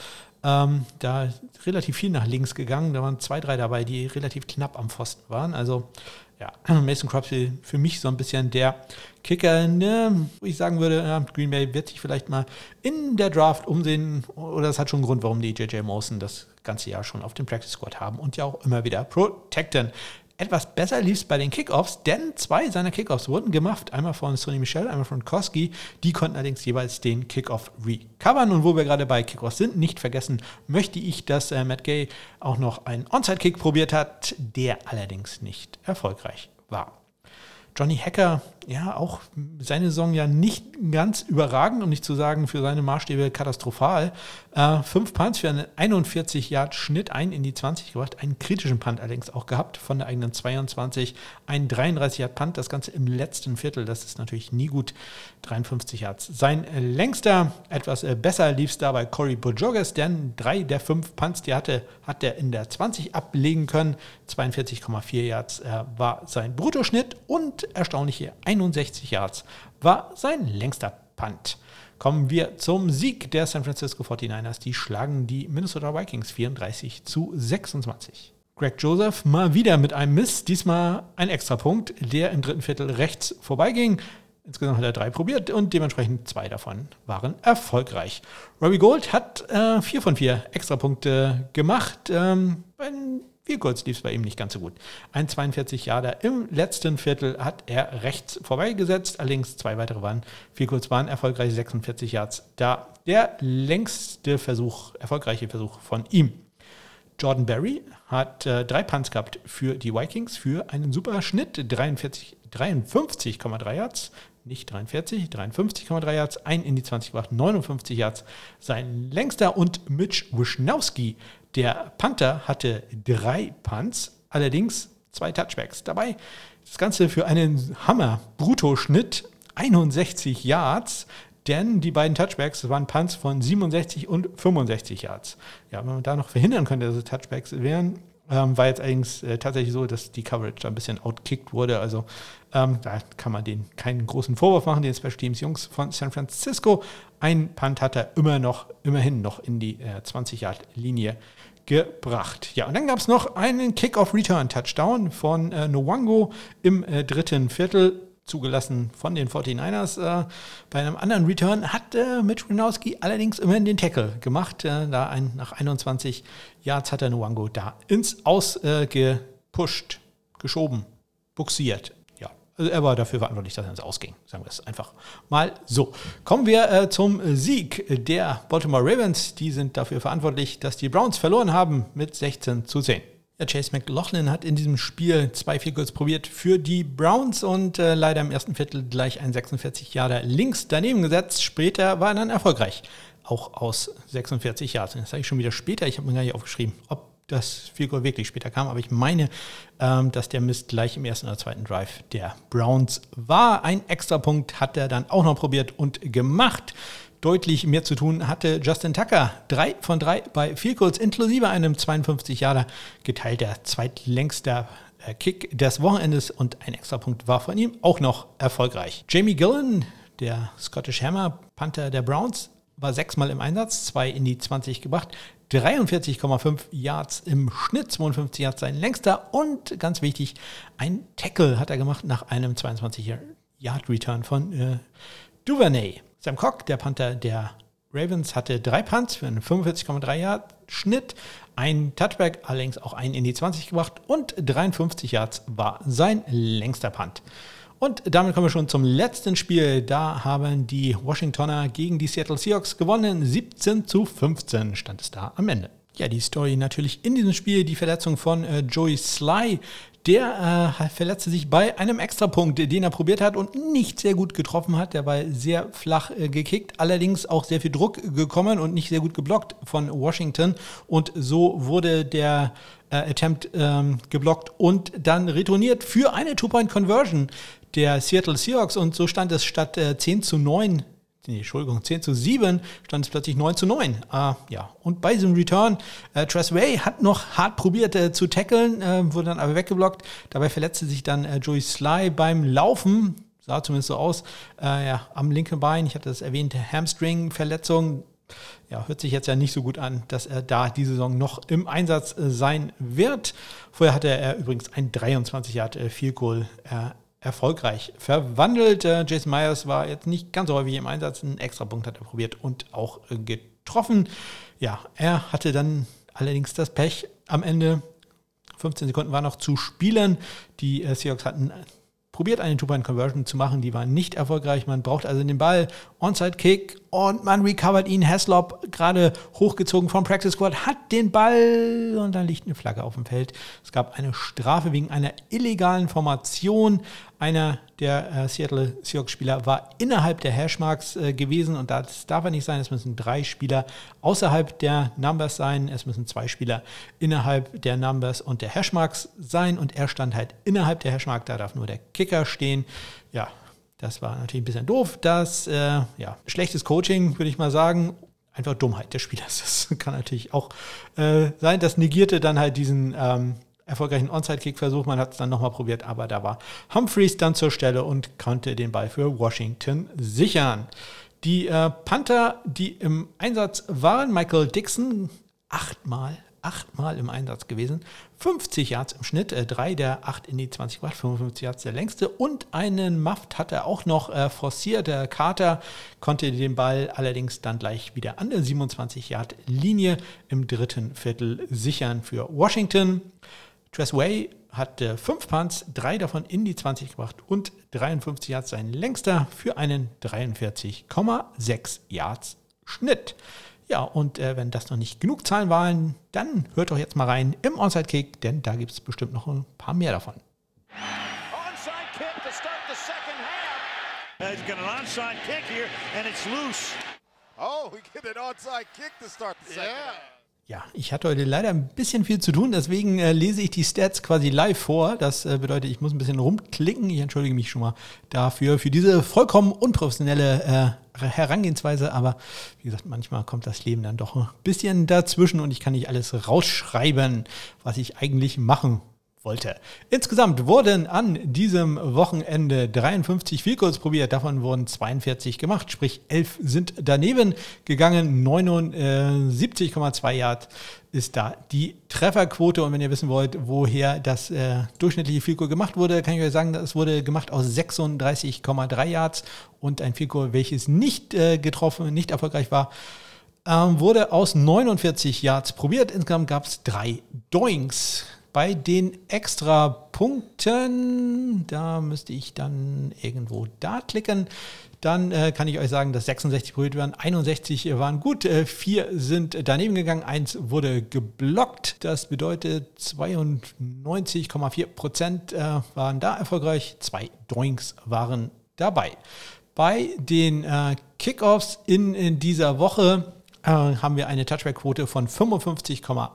Ähm, da relativ viel nach links gegangen. Da waren zwei, drei dabei, die relativ knapp am Pfosten waren. Also ja, Mason Crosby für mich so ein bisschen der Kicker, ne, wo ich sagen würde, ja, Green Bay wird sich vielleicht mal in der Draft umsehen. Oder das hat schon einen Grund, warum die JJ Mawson das ganze Jahr schon auf dem Practice Squad haben und ja auch immer wieder protecten. Etwas besser lief es bei den Kickoffs, denn zwei seiner Kickoffs wurden gemacht. Einmal von Sonny Michel, einmal von Koski. Die konnten allerdings jeweils den Kickoff recovern. Und wo wir gerade bei Kickoffs sind, nicht vergessen möchte ich, dass äh, Matt Gay auch noch einen Onside-Kick probiert hat, der allerdings nicht erfolgreich war. Johnny Hacker, ja, auch seine Saison ja nicht ganz überragend, um nicht zu sagen, für seine Maßstäbe katastrophal. Äh, fünf Punts für einen 41 Yard Schnitt, ein in die 20 gebracht, einen kritischen Punt allerdings auch gehabt von der eigenen 22, ein 33 Yard Punt, das Ganze im letzten Viertel, das ist natürlich nie gut, 53 Yards. Sein längster, etwas äh, besser lief es da bei Corey Bojogas, denn drei der fünf Punts, die er hatte, hat er in der 20 ablegen können, 42,4 Yards äh, war sein Bruttoschnitt und erstaunliche 61 Yards war sein längster Punt. Kommen wir zum Sieg der San Francisco 49ers. Die schlagen die Minnesota Vikings 34 zu 26. Greg Joseph mal wieder mit einem Miss, diesmal ein Extrapunkt, der im dritten Viertel rechts vorbeiging. Insgesamt hat er drei probiert und dementsprechend zwei davon waren erfolgreich. Robbie Gold hat äh, vier von vier Extrapunkte gemacht. Ähm, viel kurz lief es bei ihm nicht ganz so gut. Ein 42 Jahre im letzten Viertel hat er rechts vorbeigesetzt, allerdings zwei weitere waren viel kurz waren erfolgreich 46 Yards. Da der längste Versuch, erfolgreiche Versuch von ihm. Jordan Berry hat äh, drei Punts gehabt für die Vikings für einen super Schnitt, 53,3 Yards, nicht 43, 53,3 Yards, ein in die 20 gebracht, 59 Yards. Sein längster und Mitch Wischnowski der Panther hatte drei Punts, allerdings zwei Touchbacks dabei. Das Ganze für einen Hammer-Bruttoschnitt 61 Yards, denn die beiden Touchbacks waren Punts von 67 und 65 Yards. Ja, wenn man da noch verhindern könnte, dass es Touchbacks wären, ähm, war jetzt eigentlich äh, tatsächlich so, dass die Coverage da ein bisschen outkickt wurde. Also ähm, da kann man denen keinen großen Vorwurf machen, den Special Teams Jungs von San Francisco. Ein Punt hat er immer noch, immerhin noch in die äh, 20-Yard-Linie gebracht. Ja, und dann gab es noch einen Kick-Off-Return-Touchdown von äh, Nwango im äh, dritten Viertel, zugelassen von den 49ers. Äh, bei einem anderen Return hat äh, Mitch Winowski allerdings immerhin den Tackle gemacht. Äh, da ein, nach 21 Yards hat er Nwango da ins Aus äh, gepusht, geschoben, buxiert. Also er war dafür verantwortlich, dass er ins Ausging. Sagen wir es einfach mal so. Kommen wir äh, zum Sieg der Baltimore Ravens. Die sind dafür verantwortlich, dass die Browns verloren haben mit 16 zu 10. Ja, Chase McLaughlin hat in diesem Spiel zwei Field probiert für die Browns und äh, leider im ersten Viertel gleich ein 46 Jahre links daneben gesetzt. Später war er dann erfolgreich. auch aus 46 Yards. Das sage ich schon wieder später, ich habe mir gar nicht aufgeschrieben, ob das Field Goal wirklich später kam, aber ich meine, ähm, dass der Mist gleich im ersten oder zweiten Drive der Browns war. Ein Extrapunkt hat er dann auch noch probiert und gemacht. Deutlich mehr zu tun hatte Justin Tucker. Drei von drei bei Field Goals inklusive einem 52 Jahre geteilter zweitlängster äh, Kick des Wochenendes und ein Extrapunkt war von ihm auch noch erfolgreich. Jamie Gillen, der Scottish Hammer Panther der Browns, war sechsmal im Einsatz, zwei in die 20 gebracht, 43,5 Yards im Schnitt, 52 Yards sein längster und ganz wichtig, ein Tackle hat er gemacht nach einem 22 Yard Return von äh, Duvernay. Sam Cock, der Panther der Ravens, hatte drei Punts für einen 45,3 Yard Schnitt, ein Touchback, allerdings auch einen in die 20 gebracht und 53 Yards war sein längster Punt. Und damit kommen wir schon zum letzten Spiel. Da haben die Washingtoner gegen die Seattle Seahawks gewonnen. 17 zu 15 stand es da am Ende. Ja, die Story natürlich in diesem Spiel, die Verletzung von äh, Joey Sly. Der äh, verletzte sich bei einem Extrapunkt, den er probiert hat und nicht sehr gut getroffen hat. Der war sehr flach äh, gekickt, allerdings auch sehr viel Druck gekommen und nicht sehr gut geblockt von Washington. Und so wurde der äh, Attempt ähm, geblockt und dann retourniert für eine Two-Point-Conversion der Seattle Seahawks und so stand es statt äh, 10 zu 9 nee, Entschuldigung, 10 zu 7 stand es plötzlich 9 zu 9. Ah, ja. Und bei diesem Return, äh, Way hat noch hart probiert äh, zu tackeln, äh, wurde dann aber weggeblockt. Dabei verletzte sich dann äh, Joey Sly beim Laufen, sah zumindest so aus, äh, ja, am linken Bein. Ich hatte das erwähnte Hamstring-Verletzung. Ja, hört sich jetzt ja nicht so gut an, dass er da diese Saison noch im Einsatz äh, sein wird. Vorher hatte er übrigens ein 23 Yard äh, Field Goal erfolgreich verwandelt. Äh, Jason Myers war jetzt nicht ganz so häufig im Einsatz, einen extra Punkt hat er probiert und auch äh, getroffen. Ja, er hatte dann allerdings das Pech am Ende. 15 Sekunden war noch zu spielen. Die äh, Seahawks hatten probiert eine Two-Point-Conversion zu machen, die war nicht erfolgreich. Man braucht also den Ball, Onside-Kick und man recovert ihn. Haslop, gerade hochgezogen vom Practice Squad, hat den Ball und dann liegt eine Flagge auf dem Feld. Es gab eine Strafe wegen einer illegalen Formation. Einer der äh, Seattle Seahawks-Spieler war innerhalb der Hashmarks äh, gewesen und das darf er nicht sein. Es müssen drei Spieler außerhalb der Numbers sein. Es müssen zwei Spieler innerhalb der Numbers und der Hashmarks sein und er stand halt innerhalb der Hashmark. Da darf nur der Kicker stehen. Ja, das war natürlich ein bisschen doof. Das, äh, ja, schlechtes Coaching, würde ich mal sagen. Einfach Dummheit des Spielers. Das kann natürlich auch äh, sein. Das negierte dann halt diesen ähm, erfolgreichen Onside-Kick-Versuch. Man hat es dann nochmal probiert, aber da war Humphreys dann zur Stelle und konnte den Ball für Washington sichern. Die äh, Panther, die im Einsatz waren, Michael Dixon, achtmal, achtmal im Einsatz gewesen, 50 Yards im Schnitt, äh, drei der acht in die 20 gebracht, 55 Yards der längste und einen Muft hat er auch noch äh, forciert. Der Carter konnte den Ball allerdings dann gleich wieder an der 27 Yard Linie im dritten Viertel sichern für Washington. Tressway hatte fünf Punts, drei davon in die 20 gebracht und 53 Yards sein längster für einen 43,6 Yards Schnitt. Ja, und äh, wenn das noch nicht genug Zahlen waren, dann hört doch jetzt mal rein im Onside Kick, denn da gibt es bestimmt noch ein paar mehr davon. Onside kick to start the second half. He's got an onside kick here and it's loose. Oh, we get an onside kick to start the second yeah. half. Ja, ich hatte heute leider ein bisschen viel zu tun, deswegen äh, lese ich die Stats quasi live vor. Das äh, bedeutet, ich muss ein bisschen rumklicken. Ich entschuldige mich schon mal dafür, für diese vollkommen unprofessionelle äh, Herangehensweise. Aber wie gesagt, manchmal kommt das Leben dann doch ein bisschen dazwischen und ich kann nicht alles rausschreiben, was ich eigentlich machen wollte. Insgesamt wurden an diesem Wochenende 53 Vielkurs probiert, davon wurden 42 gemacht, sprich 11 sind daneben gegangen, 79,2 Yard ist da die Trefferquote. Und wenn ihr wissen wollt, woher das äh, durchschnittliche Vielkur gemacht wurde, kann ich euch sagen, es wurde gemacht aus 36,3 Yards und ein Vielkur, welches nicht äh, getroffen, nicht erfolgreich war, ähm, wurde aus 49 Yards probiert. Insgesamt gab es drei Doings. Bei den extra Punkten, da müsste ich dann irgendwo da klicken. Dann äh, kann ich euch sagen, dass 66 probiert werden, 61 waren gut, äh, vier sind daneben gegangen, eins wurde geblockt. Das bedeutet 92,4 Prozent äh, waren da erfolgreich, zwei Doinks waren dabei. Bei den äh, Kickoffs in, in dieser Woche haben wir eine Touchback-Quote von 55,8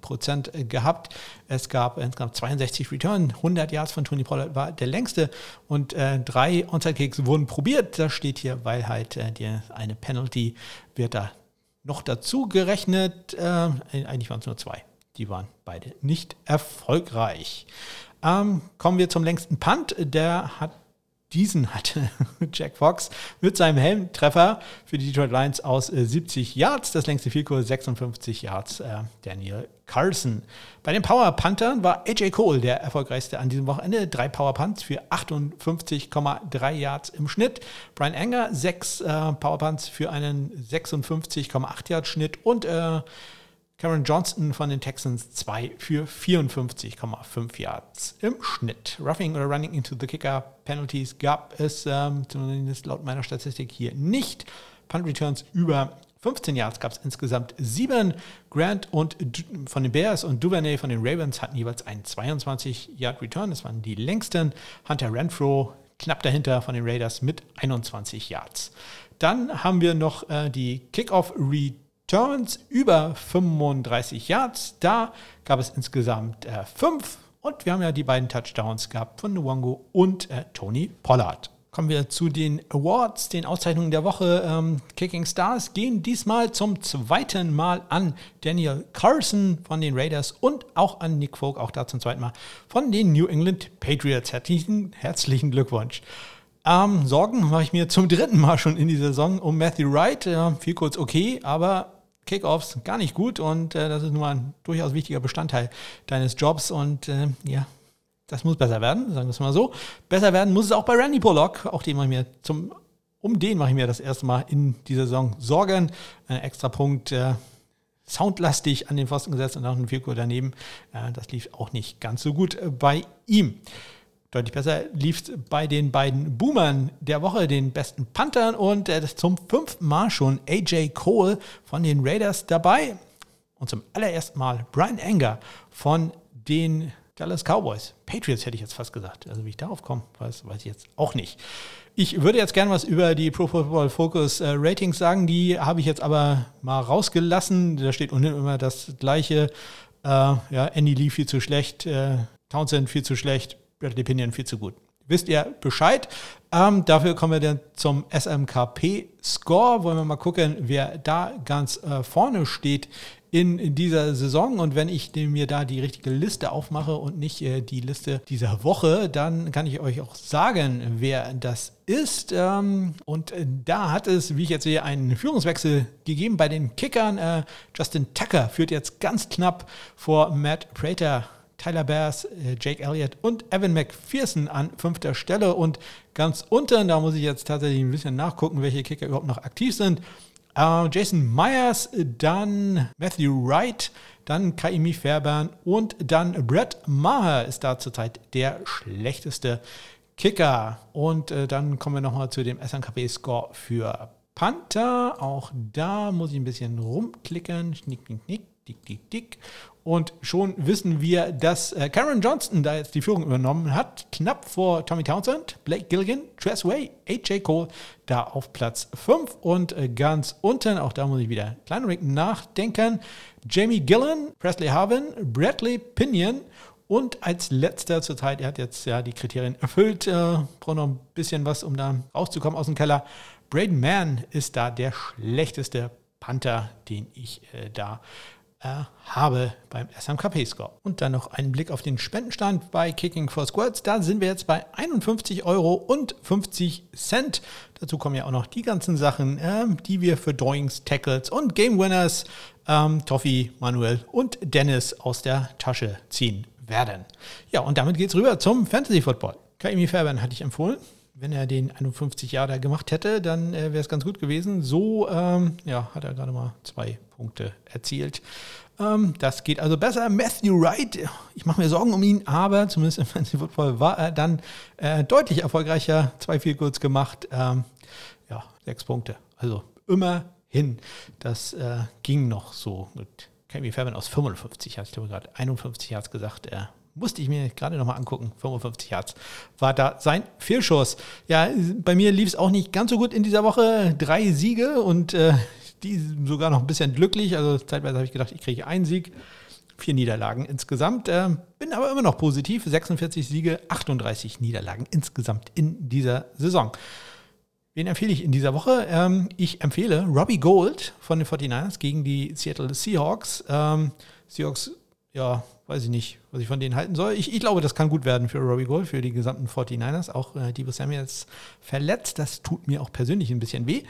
Prozent gehabt. Es gab insgesamt 62 Return, 100 Yards von Tony Pollard war der längste und äh, drei Onside-Kicks wurden probiert. Das steht hier, weil halt äh, die, eine Penalty wird da noch dazu gerechnet. Äh, eigentlich waren es nur zwei. Die waren beide nicht erfolgreich. Ähm, kommen wir zum längsten Punt. Der hat diesen hatte Jack Fox mit seinem Helmtreffer für die Detroit Lions aus 70 äh, Yards. Das längste Vielkurs 56 Yards. Äh, Daniel Carlson. Bei den Power Panthern war AJ Cole der erfolgreichste an diesem Wochenende. Drei Power Punts für 58,3 Yards im Schnitt. Brian Enger sechs äh, Power Punts für einen 56,8 Yards Schnitt und äh, Cameron Johnston von den Texans 2 für 54,5 Yards im Schnitt. Roughing oder Running into the Kicker Penalties gab es ähm, zumindest laut meiner Statistik hier nicht. Punt Returns über 15 Yards gab es insgesamt sieben. Grant und von den Bears und Duvernay von den Ravens hatten jeweils einen 22 Yard Return. Das waren die längsten. Hunter Renfro knapp dahinter von den Raiders mit 21 Yards. Dann haben wir noch äh, die Kickoff Return Returns über 35 Yards. Da gab es insgesamt äh, fünf. Und wir haben ja die beiden Touchdowns gehabt von Nwongo und äh, Tony Pollard. Kommen wir zu den Awards, den Auszeichnungen der Woche. Ähm, Kicking Stars gehen diesmal zum zweiten Mal an Daniel Carson von den Raiders und auch an Nick Folk, auch da zum zweiten Mal von den New England Patriots. Herzlichen, herzlichen Glückwunsch. Ähm, Sorgen mache ich mir zum dritten Mal schon in dieser Saison um Matthew Wright. Äh, viel kurz okay, aber Kickoffs gar nicht gut und äh, das ist nun mal ein durchaus wichtiger Bestandteil deines Jobs und äh, ja, das muss besser werden, sagen wir es mal so. Besser werden muss es auch bei Randy Bullock, auch den mache ich mir zum, um den mache ich mir das erste Mal in dieser Saison Sorgen. Ein extra Punkt, äh, soundlastig an den Pfosten gesetzt und auch ein Vierkur daneben. Äh, das lief auch nicht ganz so gut äh, bei ihm. Deutlich besser lief es bei den beiden Boomern der Woche, den besten Panthern und äh, zum fünften Mal schon AJ Cole von den Raiders dabei. Und zum allerersten Mal Brian Anger von den Dallas Cowboys. Patriots hätte ich jetzt fast gesagt. Also wie ich darauf komme, weiß, weiß ich jetzt auch nicht. Ich würde jetzt gerne was über die Pro Football Focus äh, Ratings sagen. Die habe ich jetzt aber mal rausgelassen. Da steht unten immer das gleiche. Äh, ja, Andy Lee viel zu schlecht, äh, Townsend viel zu schlecht, Pinion viel zu gut. Wisst ihr Bescheid? Ähm, dafür kommen wir dann zum SMKP-Score. Wollen wir mal gucken, wer da ganz äh, vorne steht in, dieser Saison. Und wenn ich mir da die richtige Liste aufmache und nicht äh, die Liste dieser Woche, dann kann ich euch auch sagen, wer das ist. Ähm, und da hat es, wie ich jetzt sehe, einen Führungswechsel gegeben bei den Kickern. Äh, Justin Tucker führt jetzt ganz knapp vor Matt Prater Tyler Bears, äh, Jake Elliott und Evan McPherson an fünfter Stelle. Und ganz unten, da muss ich jetzt tatsächlich ein bisschen nachgucken, welche Kicker überhaupt noch aktiv sind. Uh, Jason Myers, dann Matthew Wright, dann Kaimi Fairbairn und dann Brett Maher ist da zurzeit der schlechteste Kicker. Und äh, dann kommen wir nochmal zu dem SNKP-Score für Panther. Auch da muss ich ein bisschen rumklicken. Schnick, knick, knick, dick, dick, dick. Und schon wissen wir, dass äh, Cameron Johnston da jetzt die Führung übernommen hat. Knapp vor Tommy Townsend, Blake Gilligan, Tress Way, AJ Cole da auf Platz 5. Und äh, ganz unten, auch da muss ich wieder klein wenig nachdenken, Jamie Gillen, Presley Harvin, Bradley Pinion und als letzter zurzeit, er hat jetzt ja die Kriterien erfüllt, äh, braucht noch ein bisschen was, um da rauszukommen aus dem Keller. Braden Mann ist da der schlechteste Panther, den ich äh, da äh, habe beim SMKP-Score. Und dann noch einen Blick auf den Spendenstand bei Kicking for Squads. Da sind wir jetzt bei 51 Euro und 50 Cent. Dazu kommen ja auch noch die ganzen Sachen, äh, die wir für Doings, Tackles und Game Winners, ähm, Toffi, Manuel und Dennis aus der Tasche ziehen werden. Ja, und damit geht es rüber zum Fantasy Football. Kaimi Fairbairn hatte ich empfohlen wenn er den 51 Jahre gemacht hätte, dann äh, wäre es ganz gut gewesen. So ähm, ja, hat er gerade mal zwei Punkte erzielt. Ähm, das geht also besser. Matthew Wright, ich mache mir Sorgen um ihn, aber zumindest im Fantasy Football war er dann äh, deutlich erfolgreicher. Zwei viel kurz gemacht. Ähm, ja, sechs Punkte. Also immerhin. Das äh, ging noch so mit Cammy Fairbairn aus 55, hatte ich glaube gerade 51 Yards gesagt. Er musste ich mir gerade nochmal angucken. 55 Yards war da sein Fehlschuss. Ja, bei mir lief es auch nicht ganz so gut in dieser Woche. Drei Siege und äh, die sogar noch ein bisschen glücklich. Also zeitweise habe ich gedacht, ich kriege einen Sieg. Vier Niederlagen insgesamt. Äh, bin aber immer noch positiv. 46 Siege, 38 Niederlagen insgesamt in dieser Saison. Wen empfehle ich in dieser Woche? Ähm, ich empfehle Robbie Gold von den 49ers gegen die Seattle Seahawks. Ähm, Seahawks, ja, weiß ich nicht, was ich von denen halten soll. Ich, ich glaube, das kann gut werden für Robbie Gold, für die gesamten 49ers. Auch äh, Debo Samuels verletzt. Das tut mir auch persönlich ein bisschen weh.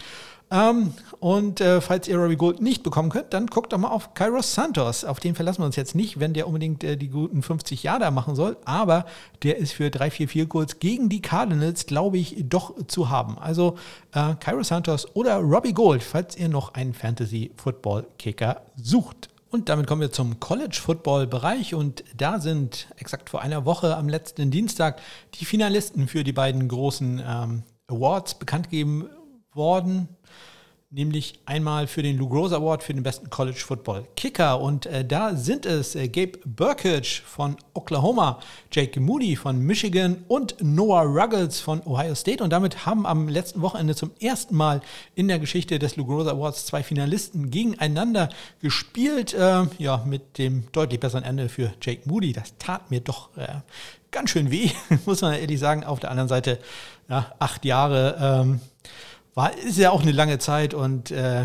Ähm, und äh, falls ihr Robbie Gold nicht bekommen könnt, dann guckt doch mal auf Kairos Santos. Auf den verlassen wir uns jetzt nicht, wenn der unbedingt äh, die guten 50 Jahre machen soll. Aber der ist für 3-4-4 Goals gegen die Cardinals, glaube ich, doch zu haben. Also äh, Kairos Santos oder Robbie Gold, falls ihr noch einen Fantasy-Football-Kicker sucht. Und damit kommen wir zum College-Football-Bereich und da sind exakt vor einer Woche am letzten Dienstag die Finalisten für die beiden großen ähm, Awards bekannt gegeben worden nämlich einmal für den Lou Gross Award für den besten College Football Kicker. Und äh, da sind es äh, Gabe Burkage von Oklahoma, Jake Moody von Michigan und Noah Ruggles von Ohio State. Und damit haben am letzten Wochenende zum ersten Mal in der Geschichte des Lou Gross Awards zwei Finalisten gegeneinander gespielt. Äh, ja, mit dem deutlich besseren Ende für Jake Moody. Das tat mir doch äh, ganz schön weh, muss man ehrlich sagen. Auf der anderen Seite, ja, acht Jahre. Ähm, war, ist ja auch eine lange Zeit und äh,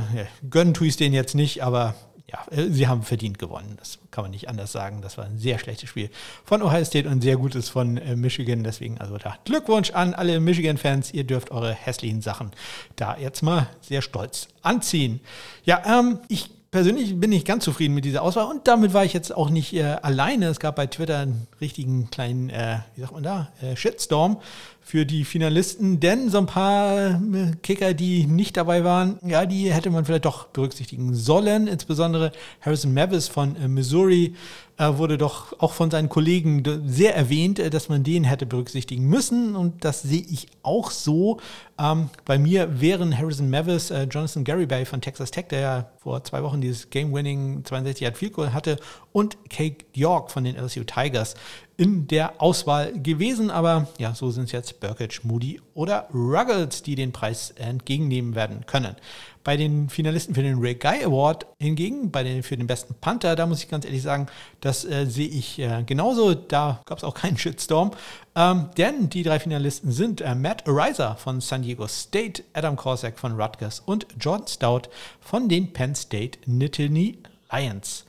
gönnen tue ich es denen jetzt nicht, aber ja, äh, sie haben verdient gewonnen. Das kann man nicht anders sagen. Das war ein sehr schlechtes Spiel von Ohio State und ein sehr gutes von äh, Michigan. Deswegen also da Glückwunsch an alle Michigan-Fans. Ihr dürft eure hässlichen Sachen da jetzt mal sehr stolz anziehen. Ja, ähm, ich persönlich bin nicht ganz zufrieden mit dieser Auswahl und damit war ich jetzt auch nicht äh, alleine. Es gab bei Twitter einen richtigen kleinen, äh, wie sagt man da, äh, Shitstorm für die Finalisten, denn so ein paar äh, Kicker, die nicht dabei waren, ja, die hätte man vielleicht doch berücksichtigen sollen. Insbesondere Harrison Mavis von äh, Missouri äh, wurde doch auch von seinen Kollegen sehr erwähnt, dass man den hätte berücksichtigen müssen. Und das sehe ich auch so. Ähm, bei mir wären Harrison Mavis, Jonathan Garibay von Texas Tech, der ja vor zwei Wochen dieses Game-Winning 62 Yard Field hatte, und Kate York von den LSU Tigers in der Auswahl gewesen. Aber ja, so sind es jetzt Burkett, Moody oder Ruggles, die den Preis entgegennehmen werden können. Bei den Finalisten für den Ray Guy Award hingegen, bei den, für den besten Panther, da muss ich ganz ehrlich sagen, das äh, sehe ich äh, genauso. Da gab es auch keinen Shitstorm. Ähm, denn die drei Finalisten sind äh, Matt Ariza von San Diego State, Adam Korsak von Rutgers und Jordan Stout von den Penn State Nittany Lions.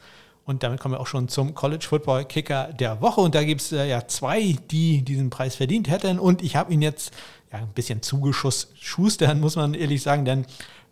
Und damit kommen wir auch schon zum College Football Kicker der Woche. Und da gibt es äh, ja zwei, die diesen Preis verdient hätten. Und ich habe ihn jetzt ja, ein bisschen zugeschustern, muss man ehrlich sagen, denn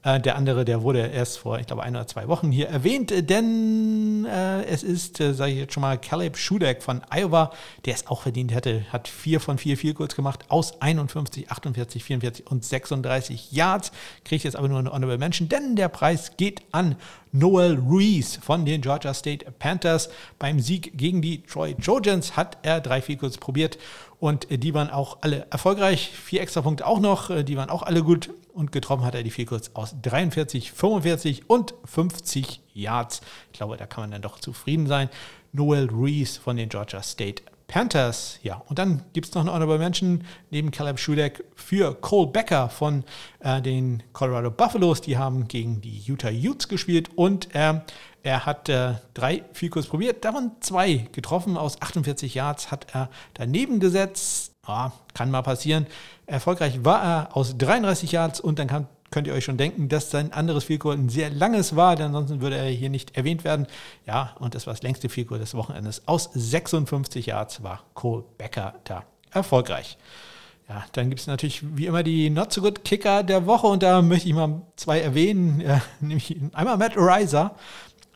der andere, der wurde erst vor, ich glaube, ein oder zwei Wochen hier erwähnt, äh, denn äh, es ist, äh, sage ich jetzt schon mal, Caleb Schudeck von Iowa, der es auch verdient hätte, hat vier von vier viel kurz gemacht aus 51, 48, 44 und 36 Yards. Kriegt jetzt aber nur eine Honorable Mention, denn der Preis geht an Noel Ruiz von den Georgia State Panthers. Beim Sieg gegen die Troy Trojans hat er drei Field probiert und die waren auch alle erfolgreich. Vier extra Punkte auch noch, die waren auch alle gut und getroffen hat er die Field aus 43, 45 und 50 Yards. Ich glaube, da kann man dann doch zufrieden sein. Noel Reese von den Georgia State Panthers. Ja, und dann gibt es noch eine Honorable Mention neben Caleb Schudeck für Cole Becker von äh, den Colorado Buffaloes. Die haben gegen die Utah Utes gespielt und äh, er hat äh, drei Field probiert, davon zwei getroffen. Aus 48 Yards hat er daneben gesetzt. Ja, kann mal passieren. Erfolgreich war er aus 33 Yards und dann kann, könnt ihr euch schon denken, dass sein anderes Field ein sehr langes war, denn ansonsten würde er hier nicht erwähnt werden. Ja, und das war das längste Field des Wochenendes. Aus 56 Yards war Cole Becker da erfolgreich. Ja, dann gibt es natürlich wie immer die Not So Good Kicker der Woche und da möchte ich mal zwei erwähnen, äh, nämlich einmal Matt Ariza,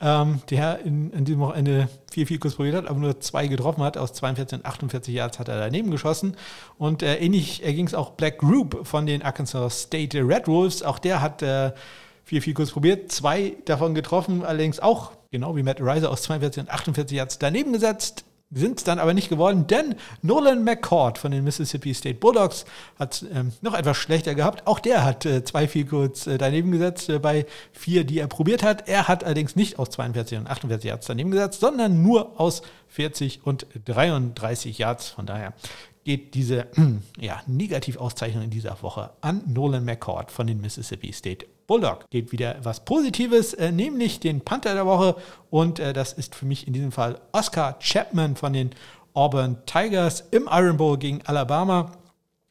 ähm, der in, in, diesem Wochenende vier Fikus probiert hat, aber nur zwei getroffen hat. Aus 42 und 48 Yards hat er daneben geschossen. Und äh, ähnlich erging es auch Black Group von den Arkansas State Red Wolves. Auch der hat äh, vier Fikus probiert, zwei davon getroffen, allerdings auch, genau wie Matt Riser, aus 42 und 48 Yards daneben gesetzt sind es dann aber nicht geworden, denn Nolan McCord von den Mississippi State Bulldogs hat ähm, noch etwas schlechter gehabt. Auch der hat äh, zwei viel kurz äh, daneben gesetzt äh, bei vier, die er probiert hat. Er hat allerdings nicht aus 42 und 48 Yards daneben gesetzt, sondern nur aus 40 und 33 Yards. Von daher geht diese ja, Negativauszeichnung in dieser Woche an Nolan McCord von den Mississippi State Bulldog. Geht wieder was Positives, äh, nämlich den Panther der Woche. Und äh, das ist für mich in diesem Fall Oscar Chapman von den Auburn Tigers im Iron Bowl gegen Alabama.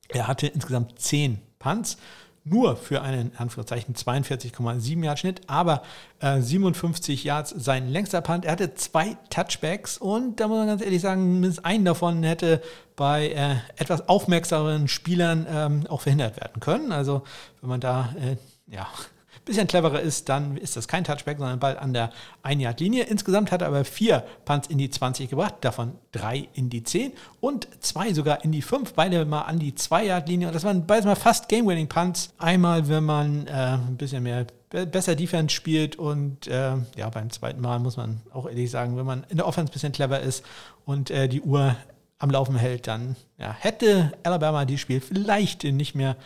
Er hatte insgesamt 10 Punts nur für einen Anführungszeichen 42,7 Yard Schnitt, aber äh, 57 Yards sein längster Punt. Er hatte zwei Touchbacks und da muss man ganz ehrlich sagen, mindestens einen davon hätte bei äh, etwas aufmerksameren Spielern ähm, auch verhindert werden können. Also wenn man da äh, ja bisschen cleverer ist, dann ist das kein Touchback, sondern bald an der 1-Yard-Linie. Insgesamt hat er aber vier Punts in die 20 gebracht, davon drei in die 10 und zwei sogar in die 5, beide mal an die 2-Yard-Linie. Und das waren beides mal fast Game-Winning-Punts. Einmal, wenn man äh, ein bisschen mehr besser Defense spielt und äh, ja, beim zweiten Mal muss man auch ehrlich sagen, wenn man in der Offense ein bisschen clever ist und äh, die Uhr am Laufen hält, dann ja, hätte Alabama dieses Spiel vielleicht nicht mehr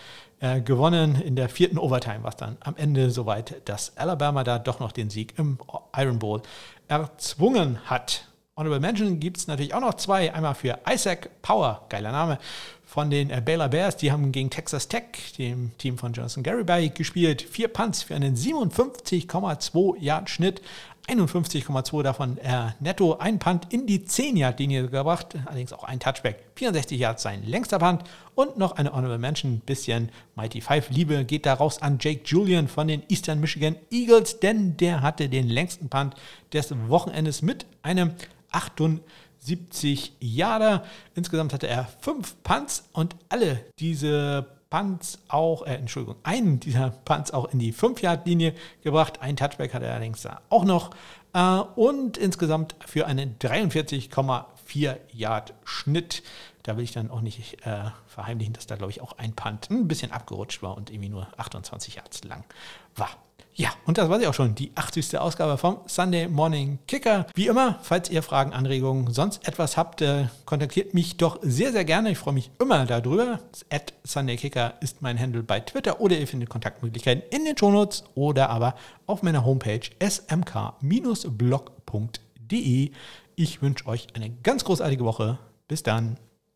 äh, gewonnen. In der vierten Overtime war es dann am Ende soweit, dass Alabama da doch noch den Sieg im Iron Bowl erzwungen hat. Honorable Mention gibt es natürlich auch noch zwei. Einmal für Isaac Power, geiler Name, von den äh, Baylor Bears. Die haben gegen Texas Tech, dem Team von Jonathan Garibay, gespielt. Vier Punts für einen 57,2 Yard Schnitt. 51,2 davon äh, netto, ein Punt in die 10-Yard-Linie gebracht, allerdings auch ein Touchback, 64 Yards sein längster Punt. Und noch eine Honorable Mention, bisschen Mighty Five Liebe geht da raus an Jake Julian von den Eastern Michigan Eagles, denn der hatte den längsten Punt des Wochenendes mit einem 78 Yarder. Insgesamt hatte er fünf Punts und alle diese Punts auch, äh, Entschuldigung, einen dieser Punts auch in die 5-Yard-Linie gebracht. Ein Touchback hat er allerdings da auch noch. Äh, und insgesamt für einen 43,4 Yard Schnitt. Da will ich dann auch nicht äh, verheimlichen, dass da, glaube ich, auch ein Punt ein bisschen abgerutscht war und irgendwie nur 28 Yards lang war. Ja, und das war sie auch schon, die 80. Ausgabe vom Sunday Morning Kicker. Wie immer, falls ihr Fragen, Anregungen, sonst etwas habt, äh, kontaktiert mich doch sehr, sehr gerne. Ich freue mich immer darüber. At Sunday Kicker ist mein Handle bei Twitter oder ihr findet Kontaktmöglichkeiten in den Shownotes oder aber auf meiner Homepage smk-blog.de. Ich wünsche euch eine ganz großartige Woche. Bis dann.